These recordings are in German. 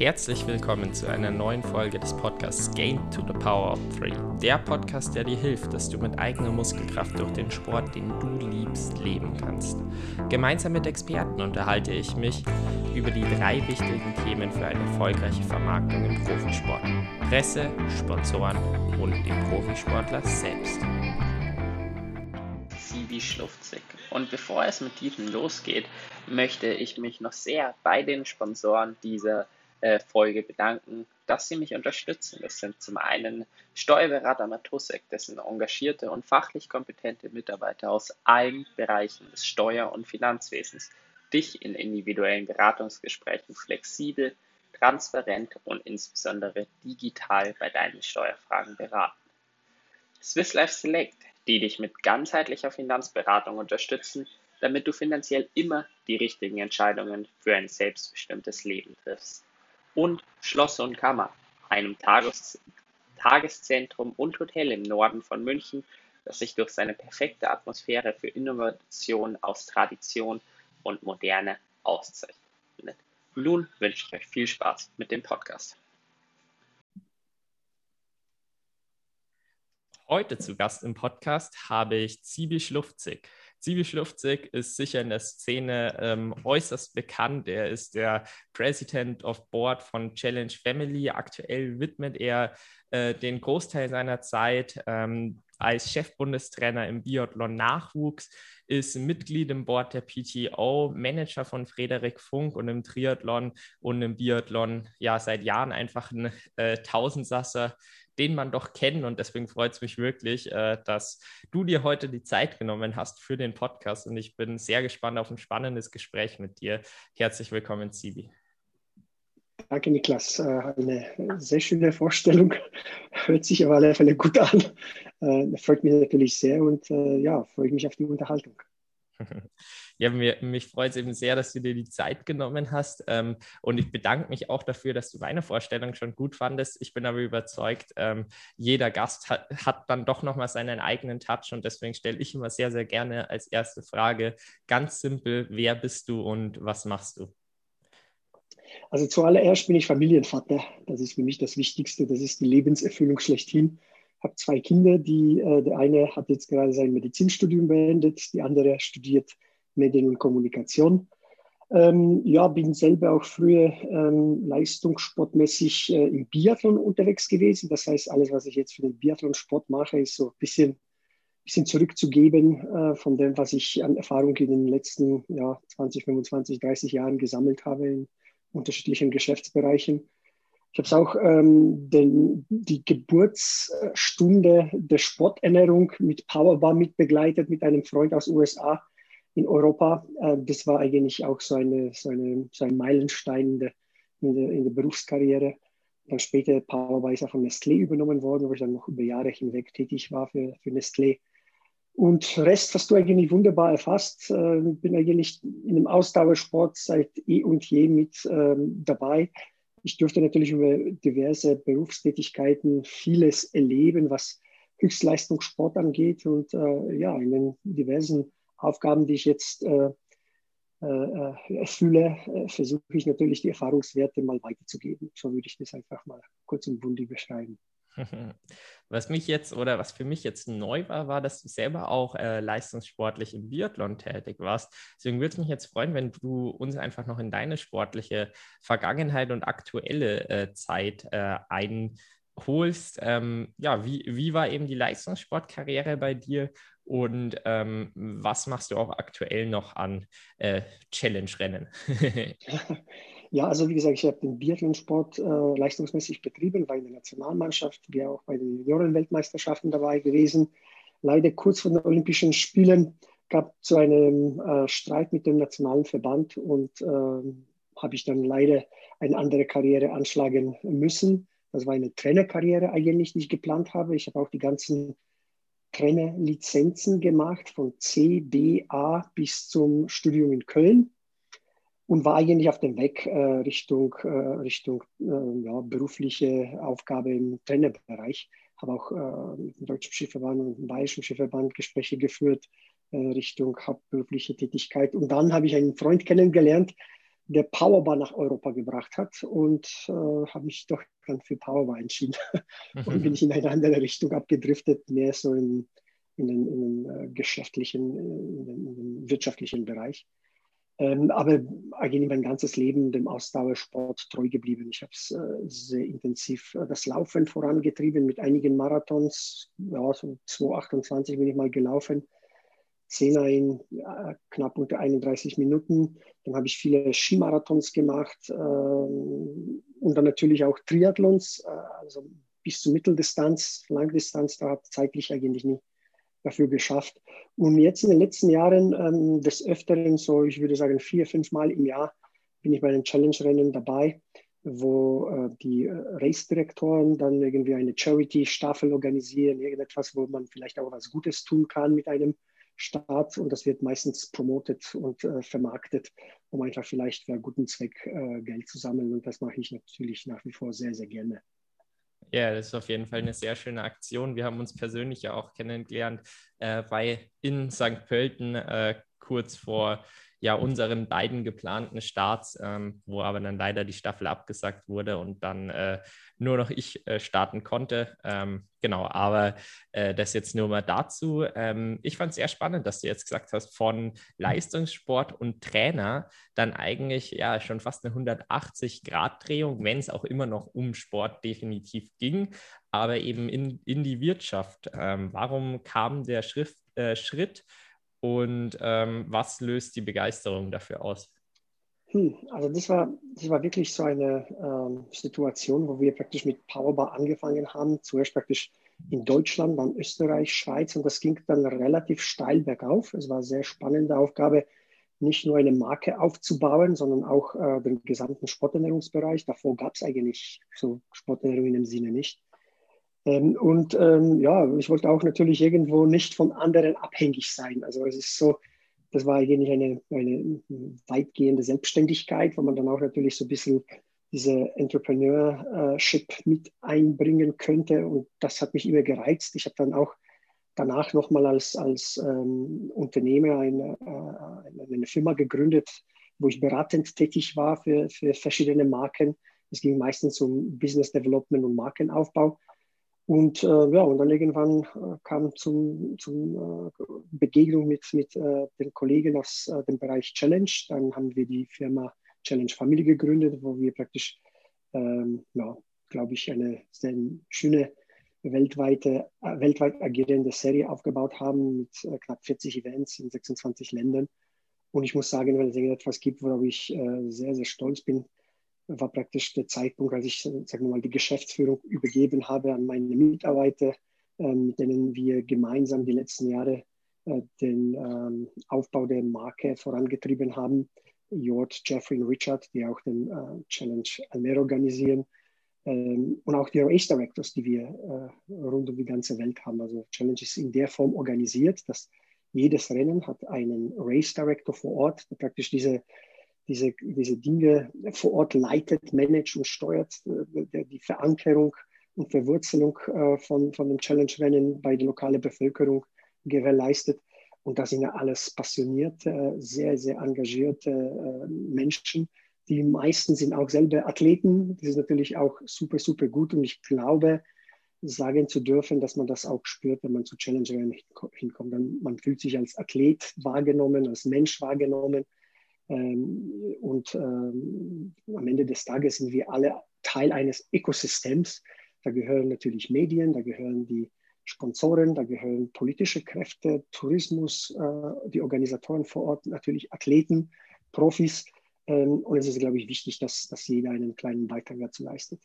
Herzlich willkommen zu einer neuen Folge des Podcasts Gain to the Power of Three. Der Podcast, der dir hilft, dass du mit eigener Muskelkraft durch den Sport, den du liebst, leben kannst. Gemeinsam mit Experten unterhalte ich mich über die drei wichtigen Themen für eine erfolgreiche Vermarktung im Profisport. Presse, Sponsoren und den Profisportler selbst. Sibi Schlufzig. Und bevor es mit diesem losgeht, möchte ich mich noch sehr bei den Sponsoren dieser äh, Folge bedanken, dass Sie mich unterstützen. Das sind zum einen Steuerberater Matusek, dessen engagierte und fachlich kompetente Mitarbeiter aus allen Bereichen des Steuer- und Finanzwesens dich in individuellen Beratungsgesprächen flexibel, transparent und insbesondere digital bei deinen Steuerfragen beraten. Swiss Life Select, die dich mit ganzheitlicher Finanzberatung unterstützen, damit du finanziell immer die richtigen Entscheidungen für ein selbstbestimmtes Leben triffst und Schloss und Kammer, einem Tages Tageszentrum und Hotel im Norden von München, das sich durch seine perfekte Atmosphäre für Innovation aus Tradition und Moderne auszeichnet. Nun wünsche ich euch viel Spaß mit dem Podcast. Heute zu Gast im Podcast habe ich Zibi Schlufzig. Zivi Schlufzig ist sicher in der Szene ähm, äußerst bekannt. Er ist der President of Board von Challenge Family. Aktuell widmet er äh, den Großteil seiner Zeit ähm, als Chefbundestrainer im Biathlon Nachwuchs, ist Mitglied im Board der PTO, Manager von Frederik Funk und im Triathlon und im Biathlon ja seit Jahren einfach ein äh, Tausendsasser, den man doch kennt. Und deswegen freut es mich wirklich, äh, dass du dir heute die Zeit genommen hast für den Podcast. Und ich bin sehr gespannt auf ein spannendes Gespräch mit dir. Herzlich willkommen, Sibi. Danke, Niklas. Äh, eine sehr schöne Vorstellung. Hört sich auf alle Fälle gut an. Äh, freut mich natürlich sehr und äh, ja, freue ich mich auf die Unterhaltung. Ja, mir, mich freut es eben sehr, dass du dir die Zeit genommen hast. Ähm, und ich bedanke mich auch dafür, dass du meine Vorstellung schon gut fandest. Ich bin aber überzeugt, ähm, jeder Gast hat, hat dann doch nochmal seinen eigenen Touch. Und deswegen stelle ich immer sehr, sehr gerne als erste Frage ganz simpel, wer bist du und was machst du? Also zuallererst bin ich Familienvater. Das ist für mich das Wichtigste. Das ist die Lebenserfüllung schlechthin. Habe zwei Kinder, die, äh, der eine hat jetzt gerade sein Medizinstudium beendet, die andere studiert Medien und Kommunikation. Ähm, ja, bin selber auch früher ähm, leistungssportmäßig äh, im Biathlon unterwegs gewesen. Das heißt, alles, was ich jetzt für den Biathlon-Sport mache, ist so ein bisschen, bisschen zurückzugeben äh, von dem, was ich an Erfahrung in den letzten ja, 20, 25, 30 Jahren gesammelt habe in unterschiedlichen Geschäftsbereichen. Ich habe es auch ähm, den, die Geburtsstunde der Sporternährung mit Powerbar mitbegleitet mit einem Freund aus USA in Europa. Äh, das war eigentlich auch so, eine, so, eine, so ein Meilenstein in der, in der, in der Berufskarriere. Dann später Powerweiser von Nestlé übernommen worden, wo ich dann noch über Jahre hinweg tätig war für, für Nestlé. Und Rest hast du eigentlich wunderbar erfasst. Äh, bin eigentlich in einem Ausdauersport seit eh und je mit ähm, dabei. Ich durfte natürlich über diverse Berufstätigkeiten vieles erleben, was Höchstleistungssport angeht und äh, ja, in den diversen Aufgaben, die ich jetzt äh, äh, erfülle, äh, versuche ich natürlich die Erfahrungswerte mal weiterzugeben. So würde ich das einfach mal kurz und bundig beschreiben. Was mich jetzt oder was für mich jetzt neu war, war, dass du selber auch äh, leistungssportlich im Biathlon tätig warst. Deswegen würde es mich jetzt freuen, wenn du uns einfach noch in deine sportliche Vergangenheit und aktuelle äh, Zeit äh, einholst. Ähm, ja, wie, wie war eben die Leistungssportkarriere bei dir und ähm, was machst du auch aktuell noch an äh, Challenge-Rennen? ja, also wie gesagt, ich habe den Biathlonsport äh, leistungsmäßig betrieben, war in der Nationalmannschaft, wie auch bei den Juniorenweltmeisterschaften dabei gewesen. Leider kurz vor den Olympischen Spielen gab es so einen äh, Streit mit dem nationalen Verband und äh, habe ich dann leider eine andere Karriere anschlagen müssen. Das war eine Trainerkarriere eigentlich, die ich geplant habe. Ich habe auch die ganzen Trainerlizenzen gemacht, von C, B, A bis zum Studium in Köln und war eigentlich auf dem Weg äh, Richtung, äh, Richtung äh, ja, berufliche Aufgabe im Trainerbereich. Habe auch äh, mit dem Deutschen Schiffverband und dem Bayerischen Schiffverband Gespräche geführt äh, Richtung hauptberufliche Tätigkeit. Und dann habe ich einen Freund kennengelernt, der Powerbar nach Europa gebracht hat und äh, habe mich doch dann für Powerbar entschieden und bin ich in eine andere Richtung abgedriftet, mehr so in, in den, in den geschäftlichen, in den, in den, wirtschaftlichen Bereich. Ähm, aber eigentlich mein ganzes Leben dem Ausdauersport treu geblieben. Ich habe äh, sehr intensiv äh, das Laufen vorangetrieben mit einigen Marathons. Ja, so 2,28 bin ich mal gelaufen. Zehner in äh, knapp unter 31 Minuten. Dann habe ich viele Skimarathons gemacht äh, und dann natürlich auch Triathlons, äh, also bis zur Mitteldistanz, Langdistanz, da hat zeitlich eigentlich nie dafür geschafft. Und jetzt in den letzten Jahren ähm, des Öfteren, so ich würde sagen vier, fünf Mal im Jahr, bin ich bei den Challenge-Rennen dabei, wo äh, die äh, Race-Direktoren dann irgendwie eine Charity-Staffel organisieren, irgendetwas, wo man vielleicht auch was Gutes tun kann mit einem Start und das wird meistens promotet und äh, vermarktet, um einfach vielleicht für einen guten Zweck äh, Geld zu sammeln. Und das mache ich natürlich nach wie vor sehr, sehr gerne. Ja, das ist auf jeden Fall eine sehr schöne Aktion. Wir haben uns persönlich ja auch kennengelernt äh, bei in St. Pölten äh, kurz vor ja unseren beiden geplanten Starts, ähm, wo aber dann leider die Staffel abgesagt wurde und dann äh, nur noch ich äh, starten konnte. Ähm, genau, aber äh, das jetzt nur mal dazu. Ähm, ich fand es sehr spannend, dass du jetzt gesagt hast, von Leistungssport und Trainer dann eigentlich ja schon fast eine 180-Grad-Drehung, wenn es auch immer noch um Sport definitiv ging, aber eben in, in die Wirtschaft. Ähm, warum kam der Schrift, äh, Schritt? Und ähm, was löst die Begeisterung dafür aus? Hm, also das war, das war wirklich so eine ähm, Situation, wo wir praktisch mit Powerbar angefangen haben, zuerst praktisch in Deutschland, dann Österreich, Schweiz und das ging dann relativ steil bergauf. Es war eine sehr spannende Aufgabe, nicht nur eine Marke aufzubauen, sondern auch äh, den gesamten Sporternährungsbereich. Davor gab es eigentlich so Sporternährung dem Sinne nicht. Ähm, und ähm, ja, ich wollte auch natürlich irgendwo nicht von anderen abhängig sein. Also es ist so, das war eigentlich eine, eine weitgehende Selbstständigkeit, wo man dann auch natürlich so ein bisschen diese Entrepreneurship mit einbringen könnte. Und das hat mich immer gereizt. Ich habe dann auch danach nochmal als, als ähm, Unternehmer eine, äh, eine Firma gegründet, wo ich beratend tätig war für, für verschiedene Marken. Es ging meistens um Business Development und Markenaufbau. Und äh, ja, und dann irgendwann äh, kam zum, zum äh, Begegnung mit, mit äh, den Kollegen aus äh, dem Bereich Challenge. Dann haben wir die Firma Challenge Family gegründet, wo wir praktisch, ähm, ja, glaube ich, eine sehr schöne weltweite, äh, weltweit agierende Serie aufgebaut haben mit knapp 40 Events in 26 Ländern. Und ich muss sagen, wenn es irgendetwas gibt, worauf ich sehr, sehr stolz bin, war praktisch der Zeitpunkt, als ich sagen wir mal, die Geschäftsführung übergeben habe an meine Mitarbeiter, äh, mit denen wir gemeinsam die letzten Jahre äh, den ähm, Aufbau der Marke vorangetrieben haben. Jord, Jeffrey und Richard, die auch den äh, Challenge Almere organisieren. Ähm, und auch die Race Directors, die wir äh, rund um die ganze Welt haben. Also Challenge ist in der Form organisiert, dass jedes Rennen hat einen Race Director vor Ort, der praktisch diese diese, diese Dinge vor Ort leitet, managt und steuert, äh, die Verankerung und Verwurzelung äh, von, von dem Challenge-Rennen bei der lokalen Bevölkerung gewährleistet. Und das sind ja alles passionierte, sehr, sehr engagierte äh, Menschen. Die meisten sind auch selber Athleten. Das ist natürlich auch super, super gut. Und ich glaube, sagen zu dürfen, dass man das auch spürt, wenn man zu Challenge-Rennen hinkommt. Man fühlt sich als Athlet wahrgenommen, als Mensch wahrgenommen und ähm, am Ende des Tages sind wir alle Teil eines Ökosystems. Da gehören natürlich Medien, da gehören die Sponsoren, da gehören politische Kräfte, Tourismus, äh, die Organisatoren vor Ort, natürlich Athleten, Profis. Ähm, und es ist, glaube ich, wichtig, dass, dass jeder einen kleinen Beitrag dazu leistet.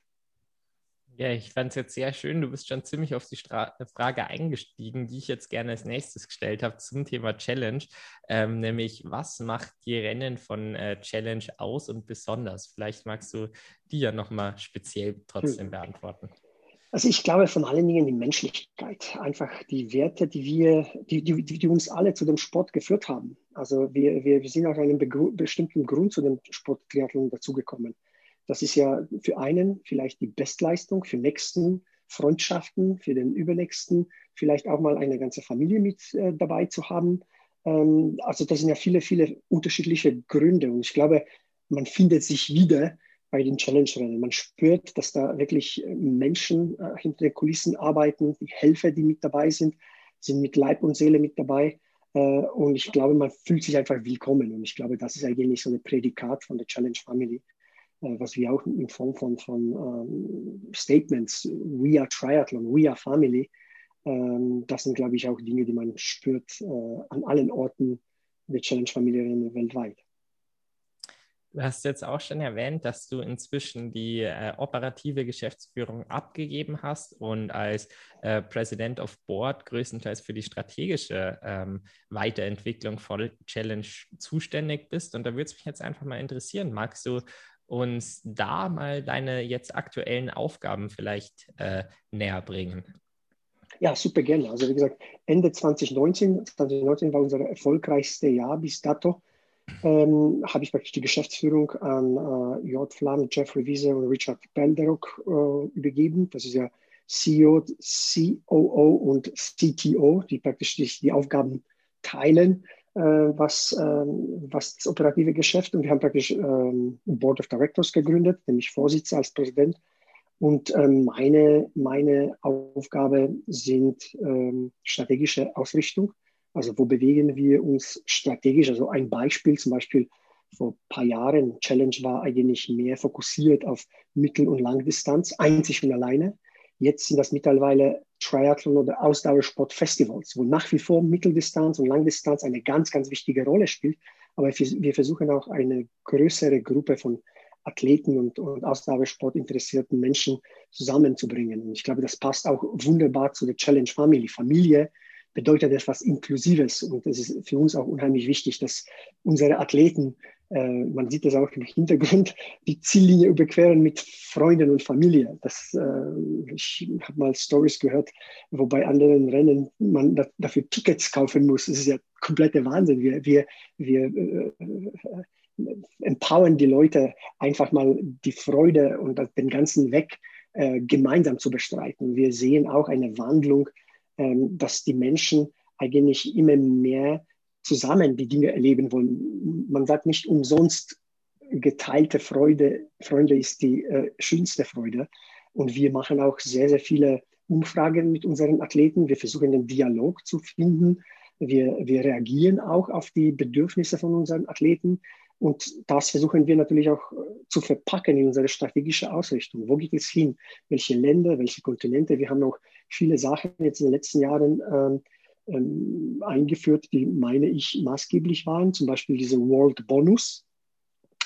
Ja, ich fand es jetzt sehr schön. Du bist schon ziemlich auf die Stra Frage eingestiegen, die ich jetzt gerne als nächstes gestellt habe zum Thema Challenge, ähm, nämlich was macht die Rennen von äh, Challenge aus und besonders? Vielleicht magst du die ja nochmal speziell trotzdem hm. beantworten. Also ich glaube von allen Dingen die Menschlichkeit, einfach die Werte, die wir, die, die, die uns alle zu dem Sport geführt haben. Also wir, wir, wir sind aus einem bestimmten Grund zu dem Sport Triathlon dazugekommen. Das ist ja für einen vielleicht die Bestleistung, für nächsten Freundschaften, für den übernächsten vielleicht auch mal eine ganze Familie mit äh, dabei zu haben. Ähm, also das sind ja viele, viele unterschiedliche Gründe. Und ich glaube, man findet sich wieder bei den Challenge-Rennen. Man spürt, dass da wirklich Menschen äh, hinter den Kulissen arbeiten, die Helfer, die mit dabei sind, sind mit Leib und Seele mit dabei. Äh, und ich glaube, man fühlt sich einfach willkommen. Und ich glaube, das ist eigentlich so ein Prädikat von der Challenge Family, äh, was wir auch in Form von, von ähm, Statements, We are Triathlon, We are Family, ähm, das sind, glaube ich, auch Dinge, die man spürt äh, an allen Orten der Challenge-Familie weltweit. Du hast jetzt auch schon erwähnt, dass du inzwischen die äh, operative Geschäftsführung abgegeben hast und als äh, President of Board größtenteils für die strategische ähm, Weiterentwicklung von Challenge zuständig bist. Und da würde es mich jetzt einfach mal interessieren. Magst du uns da mal deine jetzt aktuellen Aufgaben vielleicht äh, näher bringen? Ja, super gerne. Also wie gesagt, Ende 2019, 2019 war unser erfolgreichste Jahr bis dato. Ähm, habe ich praktisch die Geschäftsführung an äh, J. Flam, Jeffrey Wiese und Richard Belderock äh, übergeben. Das ist ja CEO, COO und CTO, die praktisch die, die Aufgaben teilen, was, ähm, was das operative Geschäft. Und wir haben praktisch ähm, Board of Directors gegründet, nämlich Vorsitzer als Präsident und ähm, meine, meine Aufgabe sind ähm, strategische Ausrichtung. Also wo bewegen wir uns strategisch? Also ein Beispiel zum Beispiel vor ein paar Jahren, Challenge war eigentlich mehr fokussiert auf Mittel- und Langdistanz, einzig und alleine. Jetzt sind das mittlerweile Triathlon- oder Ausdauersportfestivals, wo nach wie vor Mitteldistanz und Langdistanz eine ganz, ganz wichtige Rolle spielt. Aber wir versuchen auch eine größere Gruppe von Athleten und, und Ausdauersport interessierten Menschen zusammenzubringen. Und ich glaube, das passt auch wunderbar zu der Challenge Family. Familie bedeutet etwas Inklusives und es ist für uns auch unheimlich wichtig, dass unsere Athleten, man sieht das auch im Hintergrund, die Ziellinie überqueren mit Freunden und Familie. Das, äh, ich habe mal Stories gehört, wo bei anderen Rennen man da, dafür Tickets kaufen muss. Das ist ja kompletter Wahnsinn. Wir, wir, wir äh, äh empowern die Leute einfach mal die Freude und den ganzen Weg äh, gemeinsam zu bestreiten. Wir sehen auch eine Wandlung, ähm, dass die Menschen eigentlich immer mehr zusammen die Dinge erleben wollen. Man sagt nicht umsonst, geteilte Freude, Freude ist die äh, schönste Freude. Und wir machen auch sehr, sehr viele Umfragen mit unseren Athleten. Wir versuchen den Dialog zu finden. Wir, wir reagieren auch auf die Bedürfnisse von unseren Athleten. Und das versuchen wir natürlich auch äh, zu verpacken in unsere strategische Ausrichtung. Wo geht es hin? Welche Länder, welche Kontinente? Wir haben auch viele Sachen jetzt in den letzten Jahren ähm, ähm, eingeführt, die, meine ich, maßgeblich waren. Zum Beispiel diese World Bonus.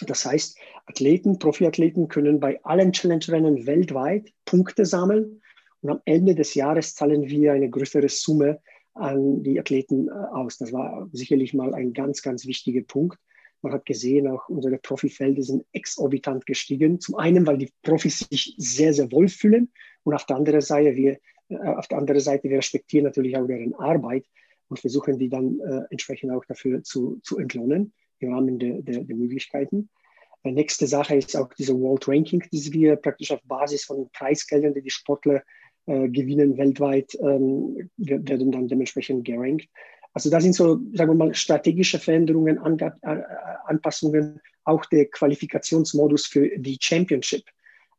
Das heißt, Athleten, Profiathleten können bei allen Challenge-Rennen weltweit Punkte sammeln. Und am Ende des Jahres zahlen wir eine größere Summe an die Athleten äh, aus. Das war sicherlich mal ein ganz, ganz wichtiger Punkt. Man hat gesehen, auch unsere Profifelder sind exorbitant gestiegen. Zum einen, weil die Profis sich sehr, sehr wohl fühlen und auf der anderen Seite, wir, auf der anderen Seite, wir respektieren natürlich auch deren Arbeit und versuchen die dann äh, entsprechend auch dafür zu, zu entlohnen im Rahmen der, der, der Möglichkeiten. Die nächste Sache ist auch diese World Ranking, die wir praktisch auf Basis von Preisgeldern, die die Sportler äh, gewinnen weltweit, ähm, werden dann dementsprechend gerankt. Also das sind so, sagen wir mal, strategische Veränderungen, äh, Anpassungen, auch der Qualifikationsmodus für die Championship.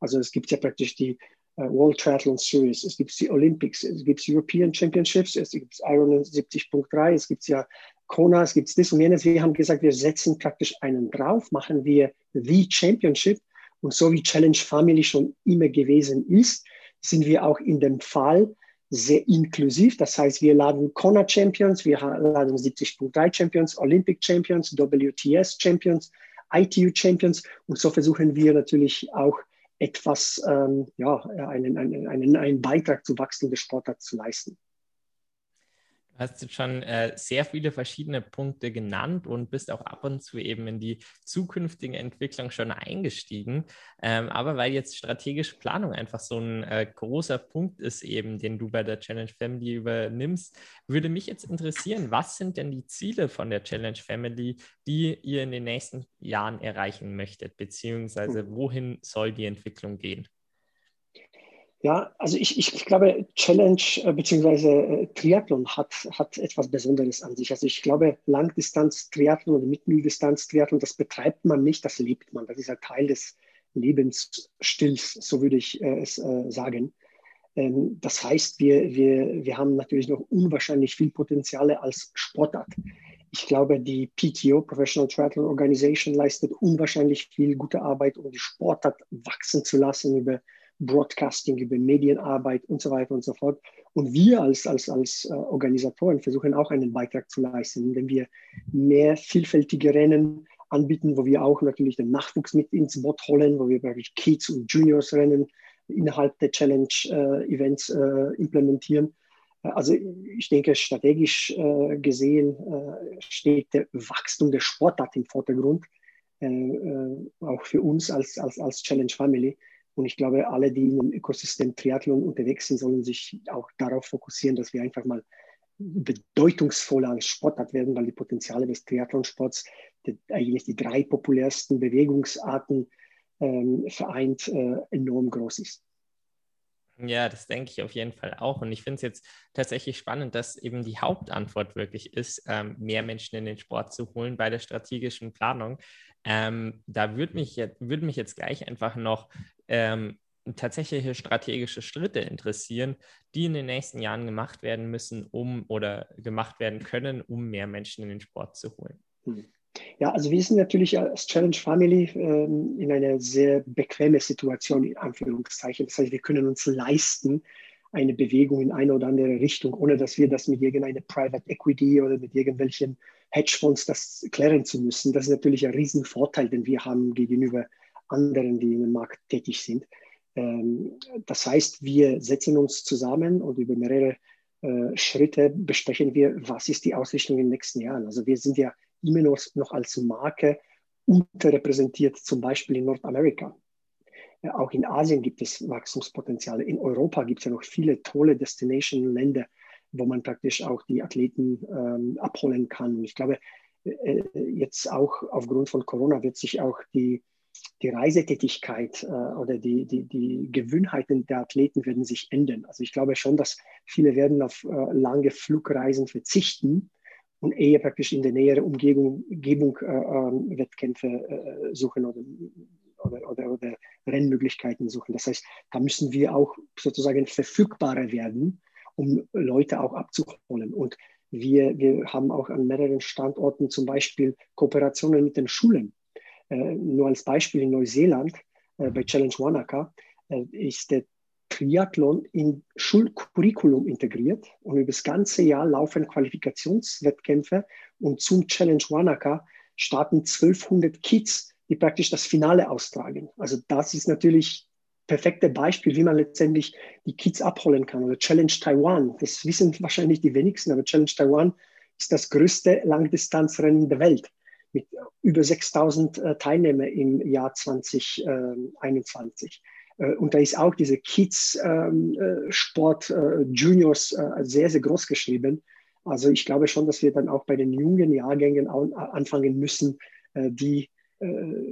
Also es gibt ja praktisch die äh, World Triathlon Series, es gibt die Olympics, es gibt European Championships, es gibt Ironman 70.3, es gibt ja Kona, es gibt das und jenes. Wir haben gesagt, wir setzen praktisch einen drauf, machen wir the Championship und so wie Challenge Family schon immer gewesen ist, sind wir auch in dem Fall sehr inklusiv. Das heißt, wir laden Kona Champions, wir laden 70.3 Champions, Olympic Champions, WTS Champions, ITU Champions und so versuchen wir natürlich auch etwas, ähm, ja, einen, einen, einen, einen Beitrag zu Wachstum des Sportarts zu leisten hast jetzt schon äh, sehr viele verschiedene Punkte genannt und bist auch ab und zu eben in die zukünftige Entwicklung schon eingestiegen. Ähm, aber weil jetzt strategische Planung einfach so ein äh, großer Punkt ist, eben, den du bei der Challenge Family übernimmst, würde mich jetzt interessieren, was sind denn die Ziele von der Challenge Family, die ihr in den nächsten Jahren erreichen möchtet, beziehungsweise hm. wohin soll die Entwicklung gehen? Ja, also ich, ich glaube, Challenge äh, bzw. Äh, Triathlon hat, hat etwas Besonderes an sich. Also ich glaube, Langdistanz-Triathlon oder Mitteldistanz-Triathlon, das betreibt man nicht, das lebt man. Das ist ein Teil des Lebensstils, so würde ich äh, es äh, sagen. Ähm, das heißt, wir, wir, wir haben natürlich noch unwahrscheinlich viel Potenziale als Sportart. Ich glaube, die PTO, Professional Triathlon Organization, leistet unwahrscheinlich viel gute Arbeit, um die Sportart wachsen zu lassen über Broadcasting, über Medienarbeit und so weiter und so fort. Und wir als, als, als äh, Organisatoren versuchen auch einen Beitrag zu leisten, indem wir mehr vielfältige Rennen anbieten, wo wir auch natürlich den Nachwuchs mit ins Boot holen, wo wir wirklich Kids und Juniors Rennen innerhalb der Challenge-Events äh, äh, implementieren. Also ich denke, strategisch äh, gesehen äh, steht der Wachstum der Sportart im Vordergrund, äh, äh, auch für uns als, als, als Challenge Family. Und ich glaube, alle, die in dem Ökosystem Triathlon unterwegs sind, sollen sich auch darauf fokussieren, dass wir einfach mal bedeutungsvoller als Sportart werden, weil die Potenziale des Triathlonsports die, eigentlich die drei populärsten Bewegungsarten ähm, vereint, äh, enorm groß ist. Ja, das denke ich auf jeden Fall auch. Und ich finde es jetzt tatsächlich spannend, dass eben die Hauptantwort wirklich ist, ähm, mehr Menschen in den Sport zu holen bei der strategischen Planung. Ähm, da würde mich, würd mich jetzt gleich einfach noch ähm, tatsächliche strategische Schritte interessieren, die in den nächsten Jahren gemacht werden müssen, um oder gemacht werden können, um mehr Menschen in den Sport zu holen. Hm. Ja, also wir sind natürlich als Challenge Family ähm, in einer sehr bequemen Situation, in Anführungszeichen. Das heißt, wir können uns leisten, eine Bewegung in eine oder andere Richtung, ohne dass wir das mit irgendeiner Private Equity oder mit irgendwelchen Hedgefonds das klären zu müssen. Das ist natürlich ein Riesenvorteil, den wir haben gegenüber anderen, die dem Markt tätig sind. Ähm, das heißt, wir setzen uns zusammen und über mehrere äh, Schritte besprechen wir, was ist die Ausrichtung in den nächsten Jahren. Also wir sind ja immer noch als Marke unterrepräsentiert, zum Beispiel in Nordamerika. Ja, auch in Asien gibt es Wachstumspotenziale. In Europa gibt es ja noch viele tolle Destination-Länder, wo man praktisch auch die Athleten ähm, abholen kann. Und ich glaube, äh, jetzt auch aufgrund von Corona wird sich auch die, die Reisetätigkeit äh, oder die, die, die Gewohnheiten der Athleten werden sich ändern. Also ich glaube schon, dass viele werden auf äh, lange Flugreisen verzichten und eher praktisch in der näheren Umgebung, Umgebung äh, äh, Wettkämpfe äh, suchen oder, oder, oder, oder, Rennmöglichkeiten suchen. Das heißt, da müssen wir auch sozusagen verfügbarer werden, um Leute auch abzuholen. Und wir, wir haben auch an mehreren Standorten zum Beispiel Kooperationen mit den Schulen. Äh, nur als Beispiel in Neuseeland äh, bei Challenge Wanaka äh, ist der Triathlon in Schulcurriculum integriert und über das ganze Jahr laufen Qualifikationswettkämpfe und zum Challenge Wanaka starten 1200 Kids, die praktisch das Finale austragen. Also das ist natürlich perfekte Beispiel, wie man letztendlich die Kids abholen kann. Oder Challenge Taiwan, das wissen wahrscheinlich die wenigsten, aber Challenge Taiwan ist das größte Langdistanzrennen der Welt mit über 6000 äh, Teilnehmern im Jahr 2021. Äh, und da ist auch diese Kids-Sport ähm, äh, Juniors sehr, sehr groß geschrieben. Also ich glaube schon, dass wir dann auch bei den jungen Jahrgängen anfangen müssen, die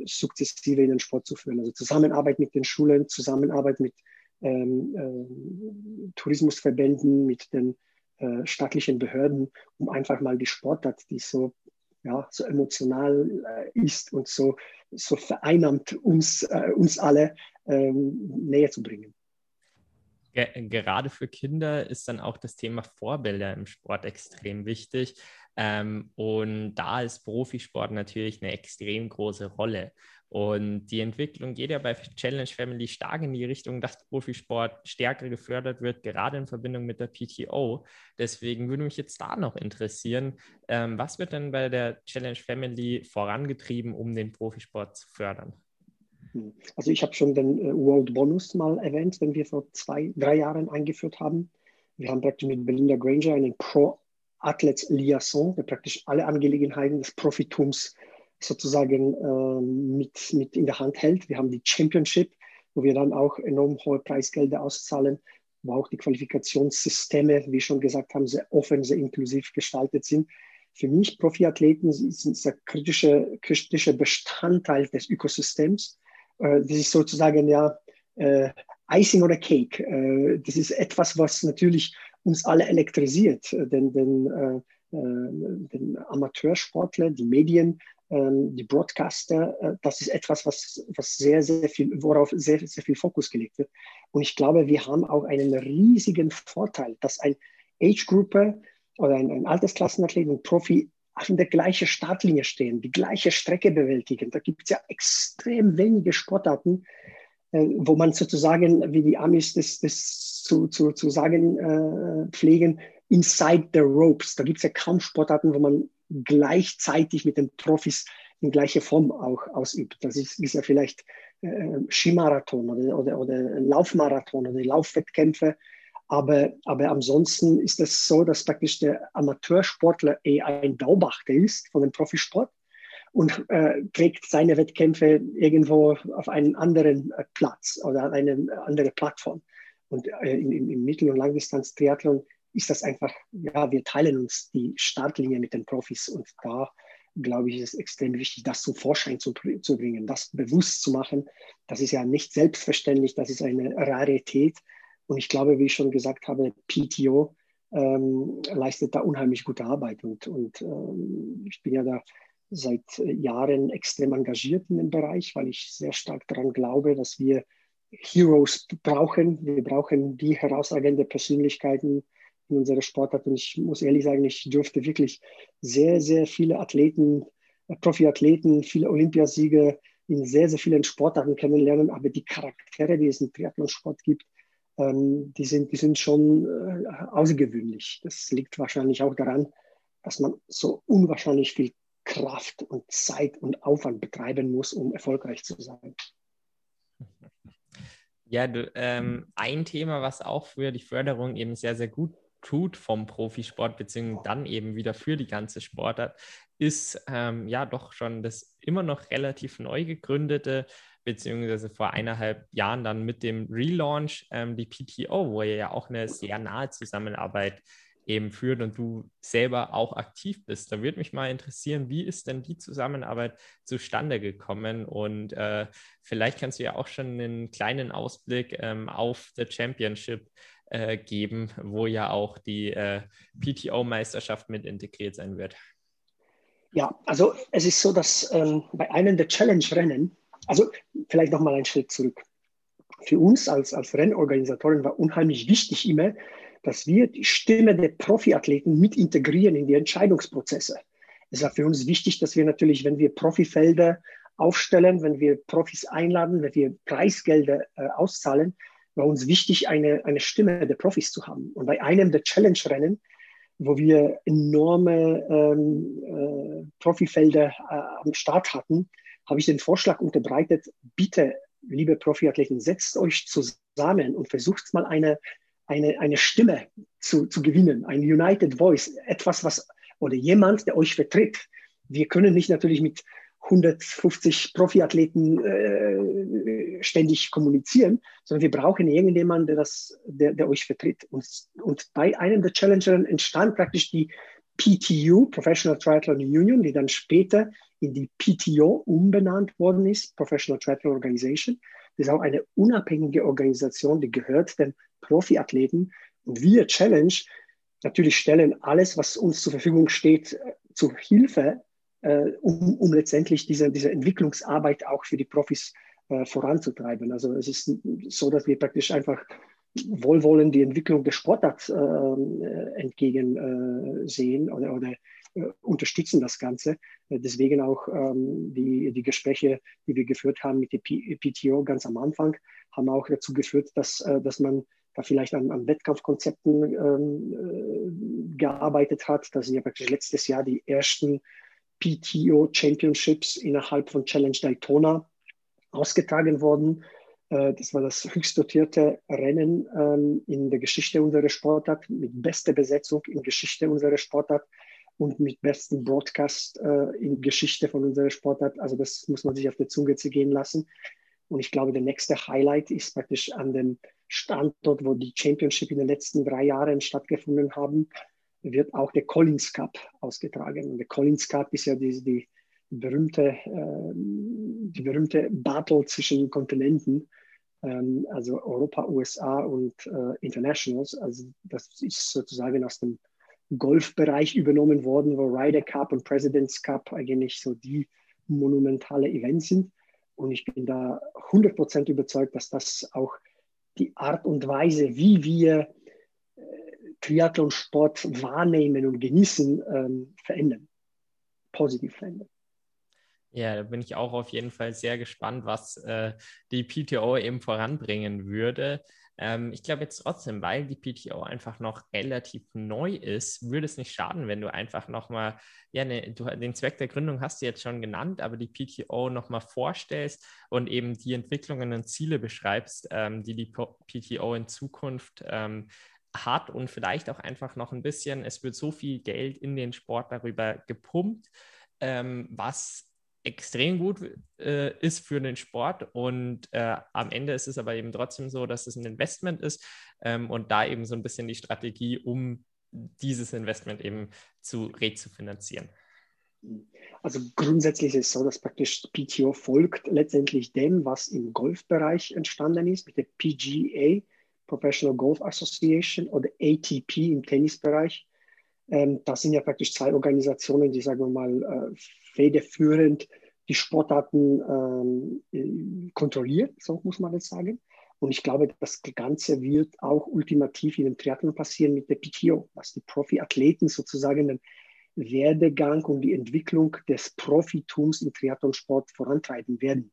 sukzessive in den Sport zu führen. Also Zusammenarbeit mit den Schulen, Zusammenarbeit mit ähm, äh, Tourismusverbänden, mit den staatlichen Behörden, um einfach mal die Sportart, die so ja, so emotional äh, ist und so, so vereinnahmt uns, äh, uns alle ähm, näher zu bringen. Gerade für Kinder ist dann auch das Thema Vorbilder im Sport extrem wichtig. Ähm, und da ist Profisport natürlich eine extrem große Rolle. Und die Entwicklung geht ja bei Challenge Family stark in die Richtung, dass Profisport stärker gefördert wird, gerade in Verbindung mit der PTO. Deswegen würde mich jetzt da noch interessieren, ähm, was wird denn bei der Challenge Family vorangetrieben, um den Profisport zu fördern? Hm. Also ich habe schon den äh, World Bonus mal erwähnt, den wir vor zwei, drei Jahren eingeführt haben. Wir haben praktisch mit Belinda Granger einen Pro Athletes Liaison, der praktisch alle Angelegenheiten des Profitums sozusagen äh, mit, mit in der Hand hält. Wir haben die Championship, wo wir dann auch enorm hohe Preisgelder auszahlen, wo auch die Qualifikationssysteme, wie schon gesagt haben, sehr offen, sehr inklusiv gestaltet sind. Für mich, Profiathleten, sind der kritische, kritische Bestandteil des Ökosystems. Äh, das ist sozusagen ja äh, Icing oder Cake. Äh, das ist etwas, was natürlich uns alle elektrisiert, äh, denn, denn, äh, den Amateursportler, die Medien, ähm, die Broadcaster, das ist etwas, was, was sehr, sehr viel, worauf sehr, sehr viel Fokus gelegt wird. Und ich glaube, wir haben auch einen riesigen Vorteil, dass ein Age-Grupper oder ein, ein Altersklassenathlet und Profi an der gleichen Startlinie stehen, die gleiche Strecke bewältigen. Da gibt es ja extrem wenige Sportarten, äh, wo man sozusagen, wie die Amis das, das zu, zu, zu sagen äh, pflegen, inside the ropes. Da gibt es ja kaum Sportarten, wo man gleichzeitig mit den Profis in gleicher Form auch ausübt. Das ist, ist ja vielleicht äh, Skimarathon oder, oder, oder Laufmarathon oder Laufwettkämpfe. Aber, aber ansonsten ist es so, dass praktisch der Amateursportler eher ein Beobachter ist von dem Profisport und äh, trägt seine Wettkämpfe irgendwo auf einen anderen äh, Platz oder eine andere Plattform. Und äh, im, im Mittel- und Langdistanz-Triathlon ist das einfach, ja, wir teilen uns die Startlinie mit den Profis und da glaube ich, ist es extrem wichtig, das zum Vorschein zu, zu bringen, das bewusst zu machen. Das ist ja nicht selbstverständlich, das ist eine Rarität. Und ich glaube, wie ich schon gesagt habe, PTO ähm, leistet da unheimlich gute Arbeit. Und, und ähm, ich bin ja da seit äh, Jahren extrem engagiert in dem Bereich, weil ich sehr stark daran glaube, dass wir Heroes brauchen. Wir brauchen die herausragende Persönlichkeiten in unserer Sportart. Und ich muss ehrlich sagen, ich durfte wirklich sehr, sehr viele Athleten, äh, Profiathleten, viele Olympiasieger in sehr, sehr vielen Sportarten kennenlernen. Aber die Charaktere, die es im Triathlonsport gibt, ähm, die, sind, die sind schon äh, außergewöhnlich. Das liegt wahrscheinlich auch daran, dass man so unwahrscheinlich viel Kraft und Zeit und Aufwand betreiben muss, um erfolgreich zu sein. Ja, du, ähm, ein Thema, was auch für die Förderung eben sehr, sehr gut tut vom Profisport, beziehungsweise dann eben wieder für die ganze Sportart, ist ähm, ja doch schon das immer noch relativ neu gegründete, beziehungsweise vor eineinhalb Jahren dann mit dem Relaunch ähm, die PTO, wo ihr ja auch eine sehr nahe Zusammenarbeit eben führt und du selber auch aktiv bist. Da würde mich mal interessieren, wie ist denn die Zusammenarbeit zustande gekommen? Und äh, vielleicht kannst du ja auch schon einen kleinen Ausblick ähm, auf The Championship äh, geben, wo ja auch die äh, PTO-Meisterschaft mit integriert sein wird. Ja, also es ist so, dass ähm, bei einem der Challenge-Rennen, also vielleicht nochmal einen Schritt zurück. Für uns als, als Rennorganisatoren war unheimlich wichtig immer, dass wir die Stimme der Profiathleten mit integrieren in die Entscheidungsprozesse. Es war für uns wichtig, dass wir natürlich, wenn wir Profifelder aufstellen, wenn wir Profis einladen, wenn wir Preisgelder äh, auszahlen, war uns wichtig, eine, eine Stimme der Profis zu haben. Und bei einem der Challenge-Rennen, wo wir enorme ähm, äh, Profifelder äh, am Start hatten, habe ich den Vorschlag unterbreitet, bitte, liebe Profiathleten, setzt euch zusammen und versucht mal eine eine, eine Stimme zu, zu gewinnen, ein United Voice, etwas, was, oder jemand, der euch vertritt. Wir können nicht natürlich mit 150 Profiathleten äh, ständig kommunizieren, sondern wir brauchen irgendjemanden, der, das, der, der euch vertritt. Und, und bei einem der Challengern entstand praktisch die PTU, Professional Triathlon Union, die dann später in die PTO umbenannt worden ist, Professional Triathlon Organization. Das ist auch eine unabhängige Organisation, die gehört dem Profiathleten. Und wir Challenge natürlich stellen alles, was uns zur Verfügung steht, äh, zur Hilfe, äh, um, um letztendlich diese, diese Entwicklungsarbeit auch für die Profis äh, voranzutreiben. Also es ist so, dass wir praktisch einfach wohlwollend die Entwicklung der Sportart äh, entgegensehen äh, oder, oder äh, unterstützen das Ganze. deswegen auch ähm, die, die Gespräche, die wir geführt haben mit der PTO ganz am Anfang, haben auch dazu geführt, dass, dass man da vielleicht an, an Wettkampfkonzepten ähm, äh, gearbeitet hat. Da sind ja praktisch letztes Jahr die ersten PTO Championships innerhalb von Challenge Daytona ausgetragen worden. Äh, das war das höchst dotierte Rennen ähm, in der Geschichte unserer Sportart, mit bester Besetzung in Geschichte unserer Sportart und mit besten Broadcast äh, in Geschichte von unserer Sportart. Also das muss man sich auf der Zunge zergehen lassen. Und ich glaube, der nächste Highlight ist praktisch an dem Standort, wo die Championship in den letzten drei Jahren stattgefunden haben, wird auch der Collins Cup ausgetragen. Und der Collins Cup ist ja die, die berühmte, äh, die berühmte Battle zwischen Kontinenten. ähm, also Europa, USA und äh, Internationals. Also das ist sozusagen aus dem Golfbereich übernommen worden, wo Ryder Cup und President's Cup eigentlich so die monumentale Events sind. Und ich bin da 100% überzeugt, dass das auch die Art und Weise, wie wir äh, Triathlonsport wahrnehmen und genießen, ähm, verändern. Positiv verändern. Ja, da bin ich auch auf jeden Fall sehr gespannt, was äh, die PTO eben voranbringen würde. Ähm, ich glaube jetzt trotzdem, weil die PTO einfach noch relativ neu ist, würde es nicht schaden, wenn du einfach nochmal, ja, ne, du, den Zweck der Gründung hast du jetzt schon genannt, aber die PTO nochmal vorstellst und eben die Entwicklungen und Ziele beschreibst, ähm, die die PTO in Zukunft ähm, hat und vielleicht auch einfach noch ein bisschen, es wird so viel Geld in den Sport darüber gepumpt, ähm, was extrem gut äh, ist für den Sport. Und äh, am Ende ist es aber eben trotzdem so, dass es ein Investment ist ähm, und da eben so ein bisschen die Strategie, um dieses Investment eben zu rezufinanzieren. Also grundsätzlich ist es so, dass praktisch PTO folgt letztendlich dem, was im Golfbereich entstanden ist, mit der PGA, Professional Golf Association oder ATP im Tennisbereich. Ähm, das sind ja praktisch zwei Organisationen, die, sagen wir mal, äh, federführend die Sportarten ähm, kontrolliert, so muss man das sagen. Und ich glaube, das Ganze wird auch ultimativ in dem Triathlon passieren mit der PTO, dass die Profiathleten sozusagen den Werdegang und die Entwicklung des Profitums im Triathlonsport vorantreiben werden.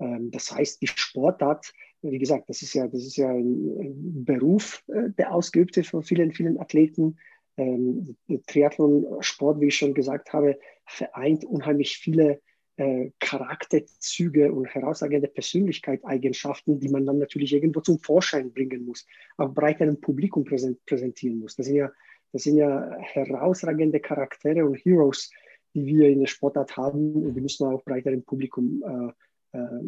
Ähm, das heißt, die Sportart, wie gesagt, das ist ja, das ist ja ein Beruf, äh, der ausgeübte von vielen, vielen Athleten. Ähm, Triathlon-Sport, wie ich schon gesagt habe, vereint unheimlich viele äh, Charakterzüge und herausragende Persönlichkeitseigenschaften, die man dann natürlich irgendwo zum Vorschein bringen muss, auch breiteren Publikum präsentieren muss. Das sind ja, das sind ja herausragende Charaktere und Heroes, die wir in der Sportart haben und die müssen wir auch breiteren Publikum äh,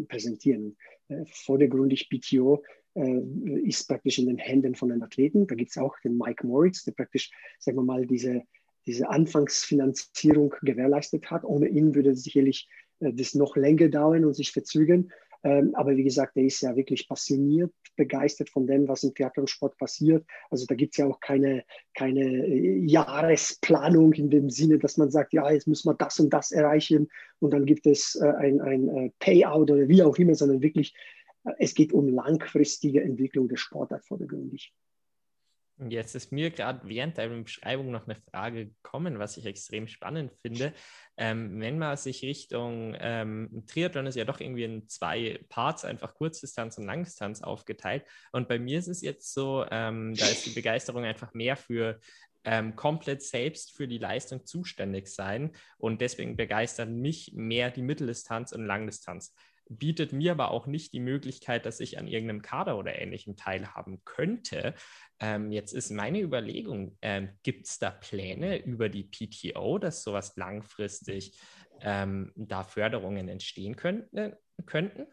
präsentieren. Äh, vordergründig BTO äh, ist praktisch in den Händen von den Athleten. Da gibt es auch den Mike Moritz, der praktisch, sagen wir mal, diese, diese Anfangsfinanzierung gewährleistet hat. Ohne ihn würde sicherlich äh, das noch länger dauern und sich verzögern. Ähm, aber wie gesagt, er ist ja wirklich passioniert, begeistert von dem, was im Theater und Sport passiert. Also da gibt es ja auch keine, keine äh, Jahresplanung in dem Sinne, dass man sagt, ja, jetzt müssen wir das und das erreichen und dann gibt es äh, ein, ein Payout oder wie auch immer, sondern wirklich, es geht um langfristige Entwicklung der Sportart vordergründig. Jetzt ist mir gerade während deiner Beschreibung noch eine Frage gekommen, was ich extrem spannend finde. Ähm, wenn man sich Richtung ähm, Triathlon ist ja doch irgendwie in zwei Parts, einfach Kurzdistanz und Langdistanz aufgeteilt. Und bei mir ist es jetzt so, ähm, da ist die Begeisterung einfach mehr für ähm, komplett selbst für die Leistung zuständig sein. Und deswegen begeistern mich mehr die Mitteldistanz und Langdistanz bietet mir aber auch nicht die Möglichkeit, dass ich an irgendeinem Kader oder ähnlichem teilhaben könnte. Ähm, jetzt ist meine Überlegung, ähm, gibt es da Pläne über die PTO, dass sowas langfristig ähm, da Förderungen entstehen könnten? Äh, könnten?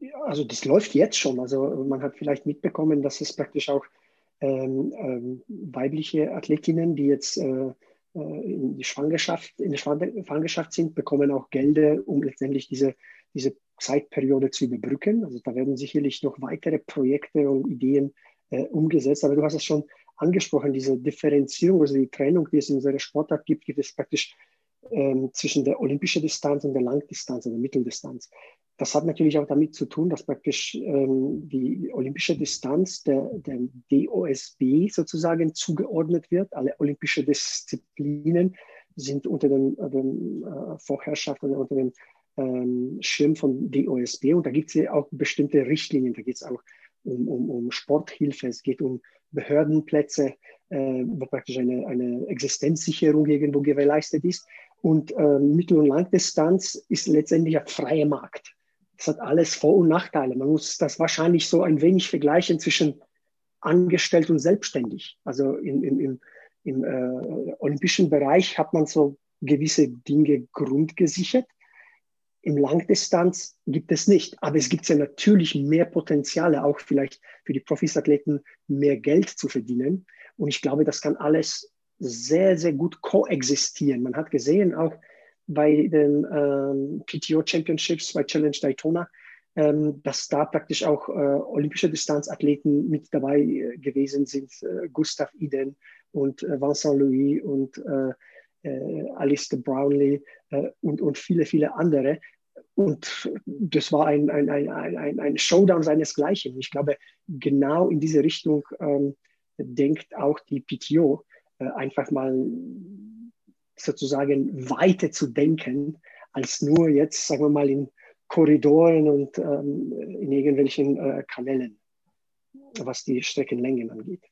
Ja, also das läuft jetzt schon. Also man hat vielleicht mitbekommen, dass es praktisch auch ähm, ähm, weibliche Athletinnen, die jetzt äh, äh in die Schwangerschaft, in der Schwangerschaft sind, bekommen auch Gelder, um letztendlich diese diese Zeitperiode zu überbrücken. Also da werden sicherlich noch weitere Projekte und Ideen äh, umgesetzt. Aber du hast es schon angesprochen, diese Differenzierung, also die Trennung, die es in unserer Sportart gibt, gibt es praktisch ähm, zwischen der olympischen Distanz und der Langdistanz oder Mitteldistanz. Das hat natürlich auch damit zu tun, dass praktisch ähm, die olympische Distanz der, der DOSB sozusagen zugeordnet wird. Alle olympische Disziplinen sind unter dem, äh, äh, Vorherrschaft oder unter dem ähm, Schirm von DOSB und da gibt es ja auch bestimmte Richtlinien. Da geht es auch um, um, um Sporthilfe, es geht um Behördenplätze, äh, wo praktisch eine, eine Existenzsicherung irgendwo gewährleistet ist. Und äh, Mittel- und Langdistanz ist letztendlich ein freier Markt. Das hat alles Vor- und Nachteile. Man muss das wahrscheinlich so ein wenig vergleichen zwischen angestellt und selbstständig. Also im, im, im, im äh, olympischen Bereich hat man so gewisse Dinge grundgesichert. Im Langdistanz gibt es nicht, aber es gibt ja natürlich mehr Potenziale, auch vielleicht für die Profisathleten mehr Geld zu verdienen. Und ich glaube, das kann alles sehr, sehr gut koexistieren. Man hat gesehen, auch bei den ähm, PTO Championships, bei Challenge Daytona, ähm, dass da praktisch auch äh, olympische Distanzathleten mit dabei äh, gewesen sind. Äh, Gustav Iden und äh, Vincent Louis und äh, äh, Alistair Brownlee und, und viele, viele andere. Und das war ein, ein, ein, ein, ein Showdown seinesgleichen. Ich glaube, genau in diese Richtung ähm, denkt auch die PTO, einfach mal sozusagen weiter zu denken, als nur jetzt, sagen wir mal, in Korridoren und ähm, in irgendwelchen äh, Kanälen, was die Streckenlängen angeht.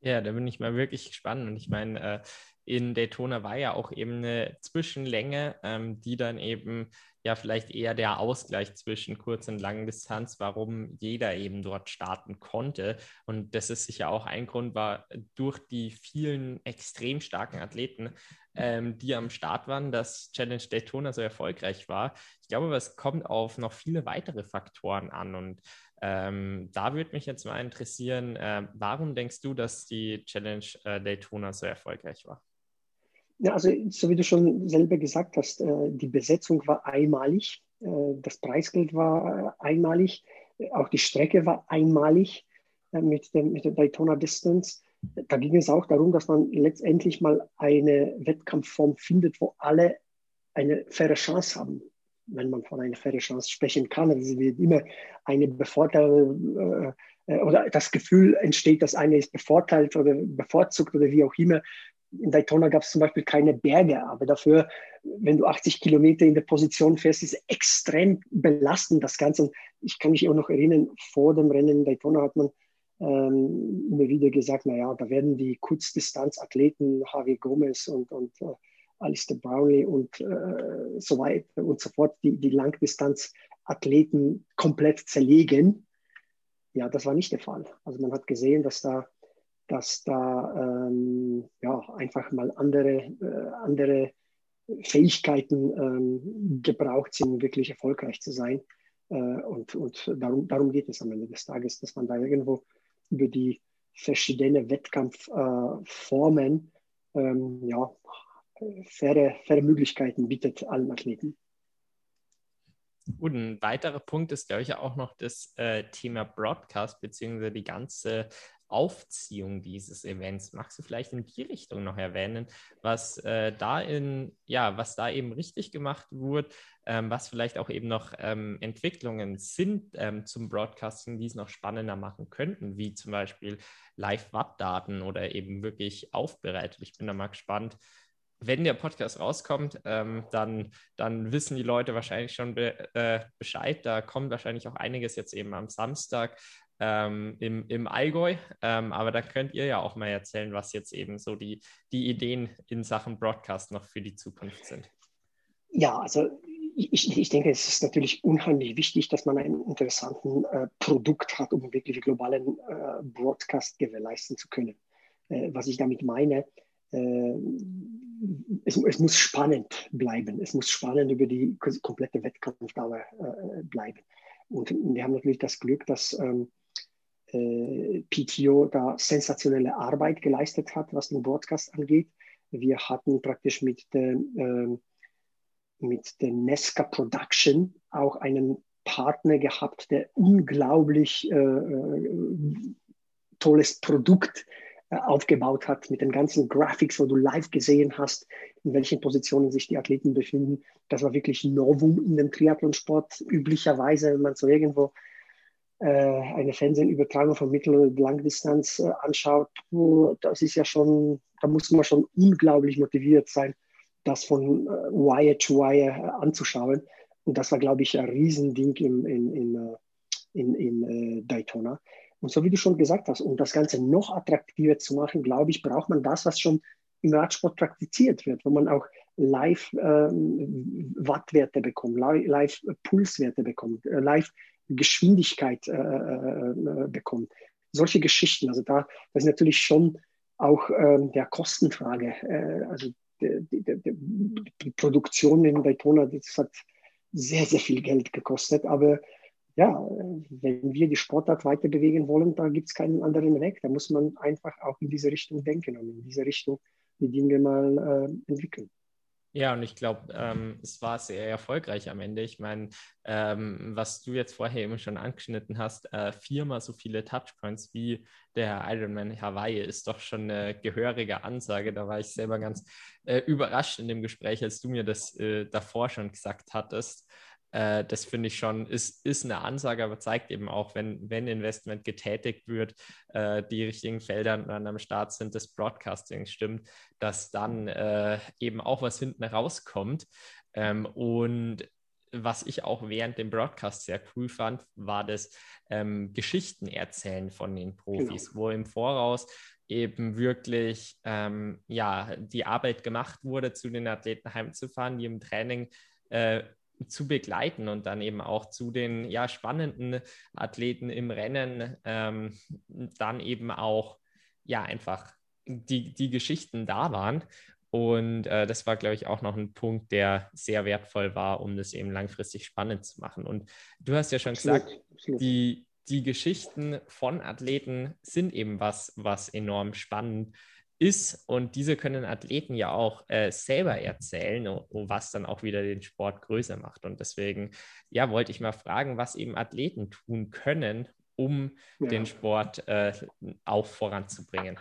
Ja, da bin ich mal wirklich gespannt. Und ich meine, äh, in Daytona war ja auch eben eine Zwischenlänge, ähm, die dann eben ja vielleicht eher der Ausgleich zwischen Kurz- und Langdistanz, warum jeder eben dort starten konnte. Und das ist sicher auch ein Grund, war durch die vielen extrem starken Athleten, ähm, die am Start waren, dass Challenge Daytona so erfolgreich war. Ich glaube, es kommt auf noch viele weitere Faktoren an und ähm, da würde mich jetzt mal interessieren, äh, warum denkst du, dass die Challenge äh, Daytona so erfolgreich war? Ja, also so wie du schon selber gesagt hast, äh, die Besetzung war einmalig, äh, das Preisgeld war äh, einmalig, auch die Strecke war einmalig mit, dem, mit der Daytona Distance. Da ging es auch darum, dass man letztendlich mal eine Wettkampfform findet, wo alle eine faire Chance haben, wenn man von einer faire Chance sprechen kann. Also es wird immer eine Bevorteilung oder das Gefühl entsteht, dass eine ist bevorteilt oder bevorzugt oder wie auch immer in Daytona gab es zum Beispiel keine Berge, aber dafür, wenn du 80 Kilometer in der Position fährst, ist extrem belastend, das Ganze. Und ich kann mich auch noch erinnern, vor dem Rennen in Daytona hat man ähm, immer wieder gesagt, naja, da werden die Kurzdistanzathleten, Javi Gomez und, und äh, Alistair Brownlee und äh, so weiter und so fort, die, die Langdistanzathleten komplett zerlegen. Ja, das war nicht der Fall. Also man hat gesehen, dass da dass da ähm, ja, einfach mal andere, äh, andere Fähigkeiten ähm, gebraucht sind, um wirklich erfolgreich zu sein. Äh, und und darum, darum geht es am Ende des Tages, dass man da irgendwo über die verschiedenen Wettkampfformen äh, ähm, ja, faire, faire Möglichkeiten bietet allen Athleten. Und ein weiterer Punkt ist, glaube ich, auch noch das äh, Thema Broadcast, beziehungsweise die ganze Aufziehung dieses Events. Magst du vielleicht in die Richtung noch erwähnen, was äh, da in, ja, was da eben richtig gemacht wurde, ähm, was vielleicht auch eben noch ähm, Entwicklungen sind ähm, zum Broadcasting, die es noch spannender machen könnten, wie zum Beispiel Live-Watt-Daten oder eben wirklich aufbereitet. Ich bin da mal gespannt, wenn der Podcast rauskommt, ähm, dann, dann wissen die Leute wahrscheinlich schon be äh, Bescheid. Da kommt wahrscheinlich auch einiges jetzt eben am Samstag ähm, im, im Allgäu. Ähm, aber da könnt ihr ja auch mal erzählen, was jetzt eben so die, die Ideen in Sachen Broadcast noch für die Zukunft sind. Ja, also ich, ich denke, es ist natürlich unheimlich wichtig, dass man einen interessanten äh, Produkt hat, um wirklich globalen äh, Broadcast gewährleisten zu können. Äh, was ich damit meine, äh, es, es, muss spannend bleiben. Es muss spannend über die komplette Wettkampfdauer äh, bleiben. Und wir haben natürlich das Glück, dass ähm, äh, PTO da sensationelle Arbeit geleistet hat, was den Broadcast angeht. Wir hatten praktisch mit der, äh, mit der Nesca Production auch einen Partner gehabt, der unglaublich äh, äh tolles Produkt äh, aufgebaut hat mit den ganzen Graphics, wo du live gesehen hast, in welchen Positionen sich die Athleten befinden. Das war wirklich Novum in dem Triathlonsport. Üblicherweise, wenn man so irgendwo äh, eine Fernsehübertragung von Mittel- und Langdistanz äh, anschaut, das ist ja schon, da muss man schon unglaublich motiviert sein, das von äh, Wire to Wire anzuschauen. Und das war, glaube ich, ein Riesending in, in, in, in, in Daytona. Und so wie du schon gesagt hast, um das Ganze noch attraktiver zu machen, glaube ich, braucht man das, was schon im Radsport praktiziert wird, wo man auch live ähm, Wattwerte bekommt, live Pulswerte bekommt, live Geschwindigkeit äh, äh, bekommt. Solche Geschichten, also da das ist natürlich schon auch ähm, der Kostenfrage. Äh, also die, die, die, die, Produktion in Daytona, das hat sehr, sehr viel Geld gekostet, aber ja, wenn wir die Sportart weiter bewegen wollen, da gibt es keinen anderen Weg. Da muss man einfach auch in diese Richtung denken und in diese Richtung die Dinge mal äh, entwickeln. Ja, und ich glaube, ähm, es war sehr erfolgreich am Ende. Ich meine, ähm, was du jetzt vorher eben schon angeschnitten hast, äh, viermal so viele Touchpoints wie der Ironman Hawaii ist doch schon eine gehörige Ansage. Da war ich selber ganz äh, überrascht in dem Gespräch, als du mir das äh, davor schon gesagt hattest. Äh, das finde ich schon, ist, ist eine Ansage, aber zeigt eben auch, wenn, wenn Investment getätigt wird, äh, die richtigen Felder dann am Start sind, des Broadcasting stimmt, dass dann äh, eben auch was hinten rauskommt. Ähm, und was ich auch während dem Broadcast sehr cool fand, war das ähm, Geschichten erzählen von den Profis, genau. wo im Voraus eben wirklich ähm, ja, die Arbeit gemacht wurde, zu den Athleten heimzufahren, die im Training äh, zu begleiten und dann eben auch zu den ja, spannenden Athleten im Rennen ähm, dann eben auch ja einfach die, die Geschichten da waren. Und äh, das war, glaube ich, auch noch ein Punkt, der sehr wertvoll war, um das eben langfristig spannend zu machen. Und du hast ja schon absolut, gesagt, absolut. Die, die Geschichten von Athleten sind eben was, was enorm spannend ist. Und diese können Athleten ja auch äh, selber erzählen, was dann auch wieder den Sport größer macht. Und deswegen, ja, wollte ich mal fragen, was eben Athleten tun können, um ja. den Sport äh, auch voranzubringen.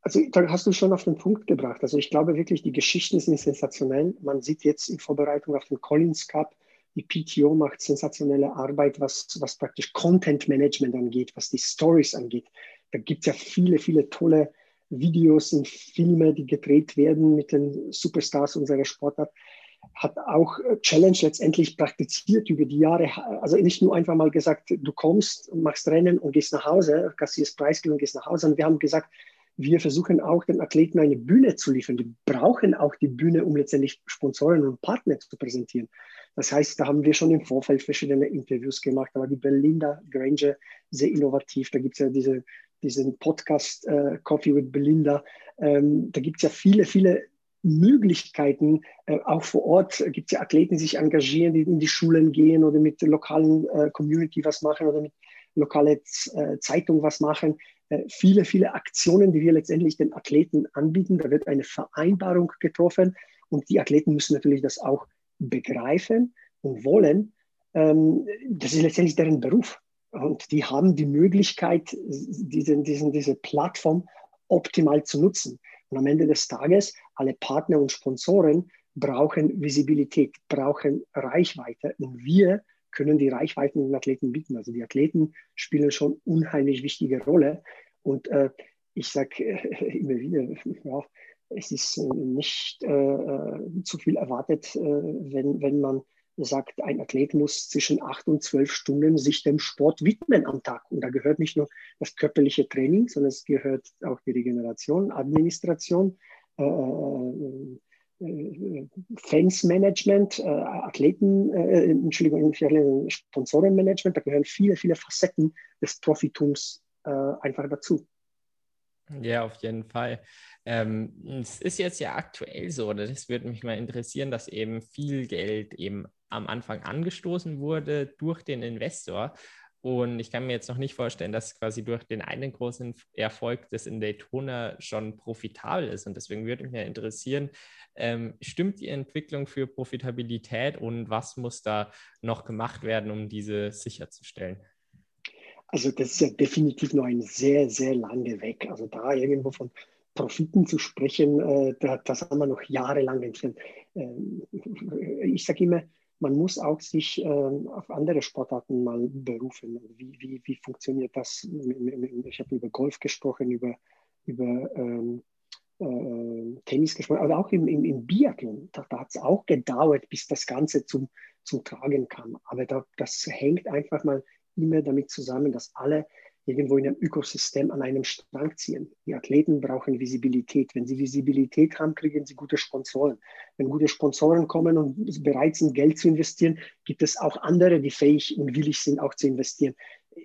Also da hast du schon auf den Punkt gebracht. Also ich glaube wirklich, die Geschichten sind sensationell. Man sieht jetzt in Vorbereitung auf den Collins Cup, die PTO macht sensationelle Arbeit, was, was praktisch Content Management angeht, was die Stories angeht. Da gibt es ja viele, viele tolle Videos und Filme, die gedreht werden mit den Superstars unserer Sportart, hat auch Challenge letztendlich praktiziert über die Jahre. Also nicht nur einfach mal gesagt, du kommst, machst Rennen und gehst nach Hause, kassierst Preisgeld und gehst nach Hause. Und wir haben gesagt, wir versuchen auch den Athleten eine Bühne zu liefern. Die brauchen auch die Bühne, um letztendlich Sponsoren und Partner zu präsentieren. Das heißt, da haben wir schon im Vorfeld verschiedene Interviews gemacht. Da war die Belinda Granger sehr innovativ. Da gibt es ja diese diesen Podcast äh, Coffee with Belinda. Ähm, da gibt es ja viele, viele Möglichkeiten. Äh, auch vor Ort gibt es ja Athleten, die sich engagieren, die in die Schulen gehen oder mit der lokalen äh, Community was machen oder mit lokalen äh, Zeitung was machen. Äh, viele, viele Aktionen, die wir letztendlich den Athleten anbieten. Da wird eine Vereinbarung getroffen und die Athleten müssen natürlich das auch begreifen und wollen. Ähm, das ist letztendlich deren Beruf. Und die haben die Möglichkeit, diesen, diesen, diese Plattform optimal zu nutzen. Und am Ende des Tages, alle Partner und Sponsoren brauchen Visibilität, brauchen Reichweite. Und wir können die Reichweiten den Athleten bieten. Also die Athleten spielen schon unheimlich wichtige Rolle. Und äh, ich sage äh, immer wieder, ja, es ist nicht äh, äh zu viel erwartet, äh, wenn, wenn man sagt, ein Athlet muss zwischen acht und zwölf Stunden sich dem Sport widmen am Tag. Und da gehört nicht nur das körperliche Training, sondern es gehört auch die Regeneration, Administration, äh, äh, äh Fansmanagement, äh, Athleten, äh, Entschuldigung, Sponsorenmanagement. Da gehören viele, viele Facetten des Profitums äh, einfach dazu. Ja, auf jeden Fall. Ähm, es ist jetzt ja aktuell so, oder das würde mich mal interessieren, dass eben viel Geld eben am Anfang angestoßen wurde durch den Investor. Und ich kann mir jetzt noch nicht vorstellen, dass quasi durch den einen großen Erfolg des in Daytona schon profitabel ist. Und deswegen würde mich ja interessieren, ähm, stimmt die Entwicklung für Profitabilität und was muss da noch gemacht werden, um diese sicherzustellen? Also das ist ja definitiv noch ein sehr, sehr lange Weg. Also da irgendwo von Profiten zu sprechen, äh, das haben wir noch jahrelang entfernt. Ähm, ich sage immer, man muss auch sich ähm, auf andere Sportarten mal berufen. Wie, wie, wie funktioniert das? Ich habe über Golf gesprochen, über, über ähm, äh, Tennis gesprochen, aber auch im, im, im Biathlon. Da, da hat es auch gedauert, bis das Ganze zum, zum Tragen kam. Aber da, das hängt einfach mal immer damit zusammen, dass alle irgendwo in einem Ökosystem an einem Strang ziehen. Die Athleten brauchen Visibilität. Wenn sie Visibilität haben, kriegen sie gute Sponsoren. Wenn gute Sponsoren kommen und bereit sind, Geld zu investieren, gibt es auch andere, die fähig und willig sind, auch zu investieren.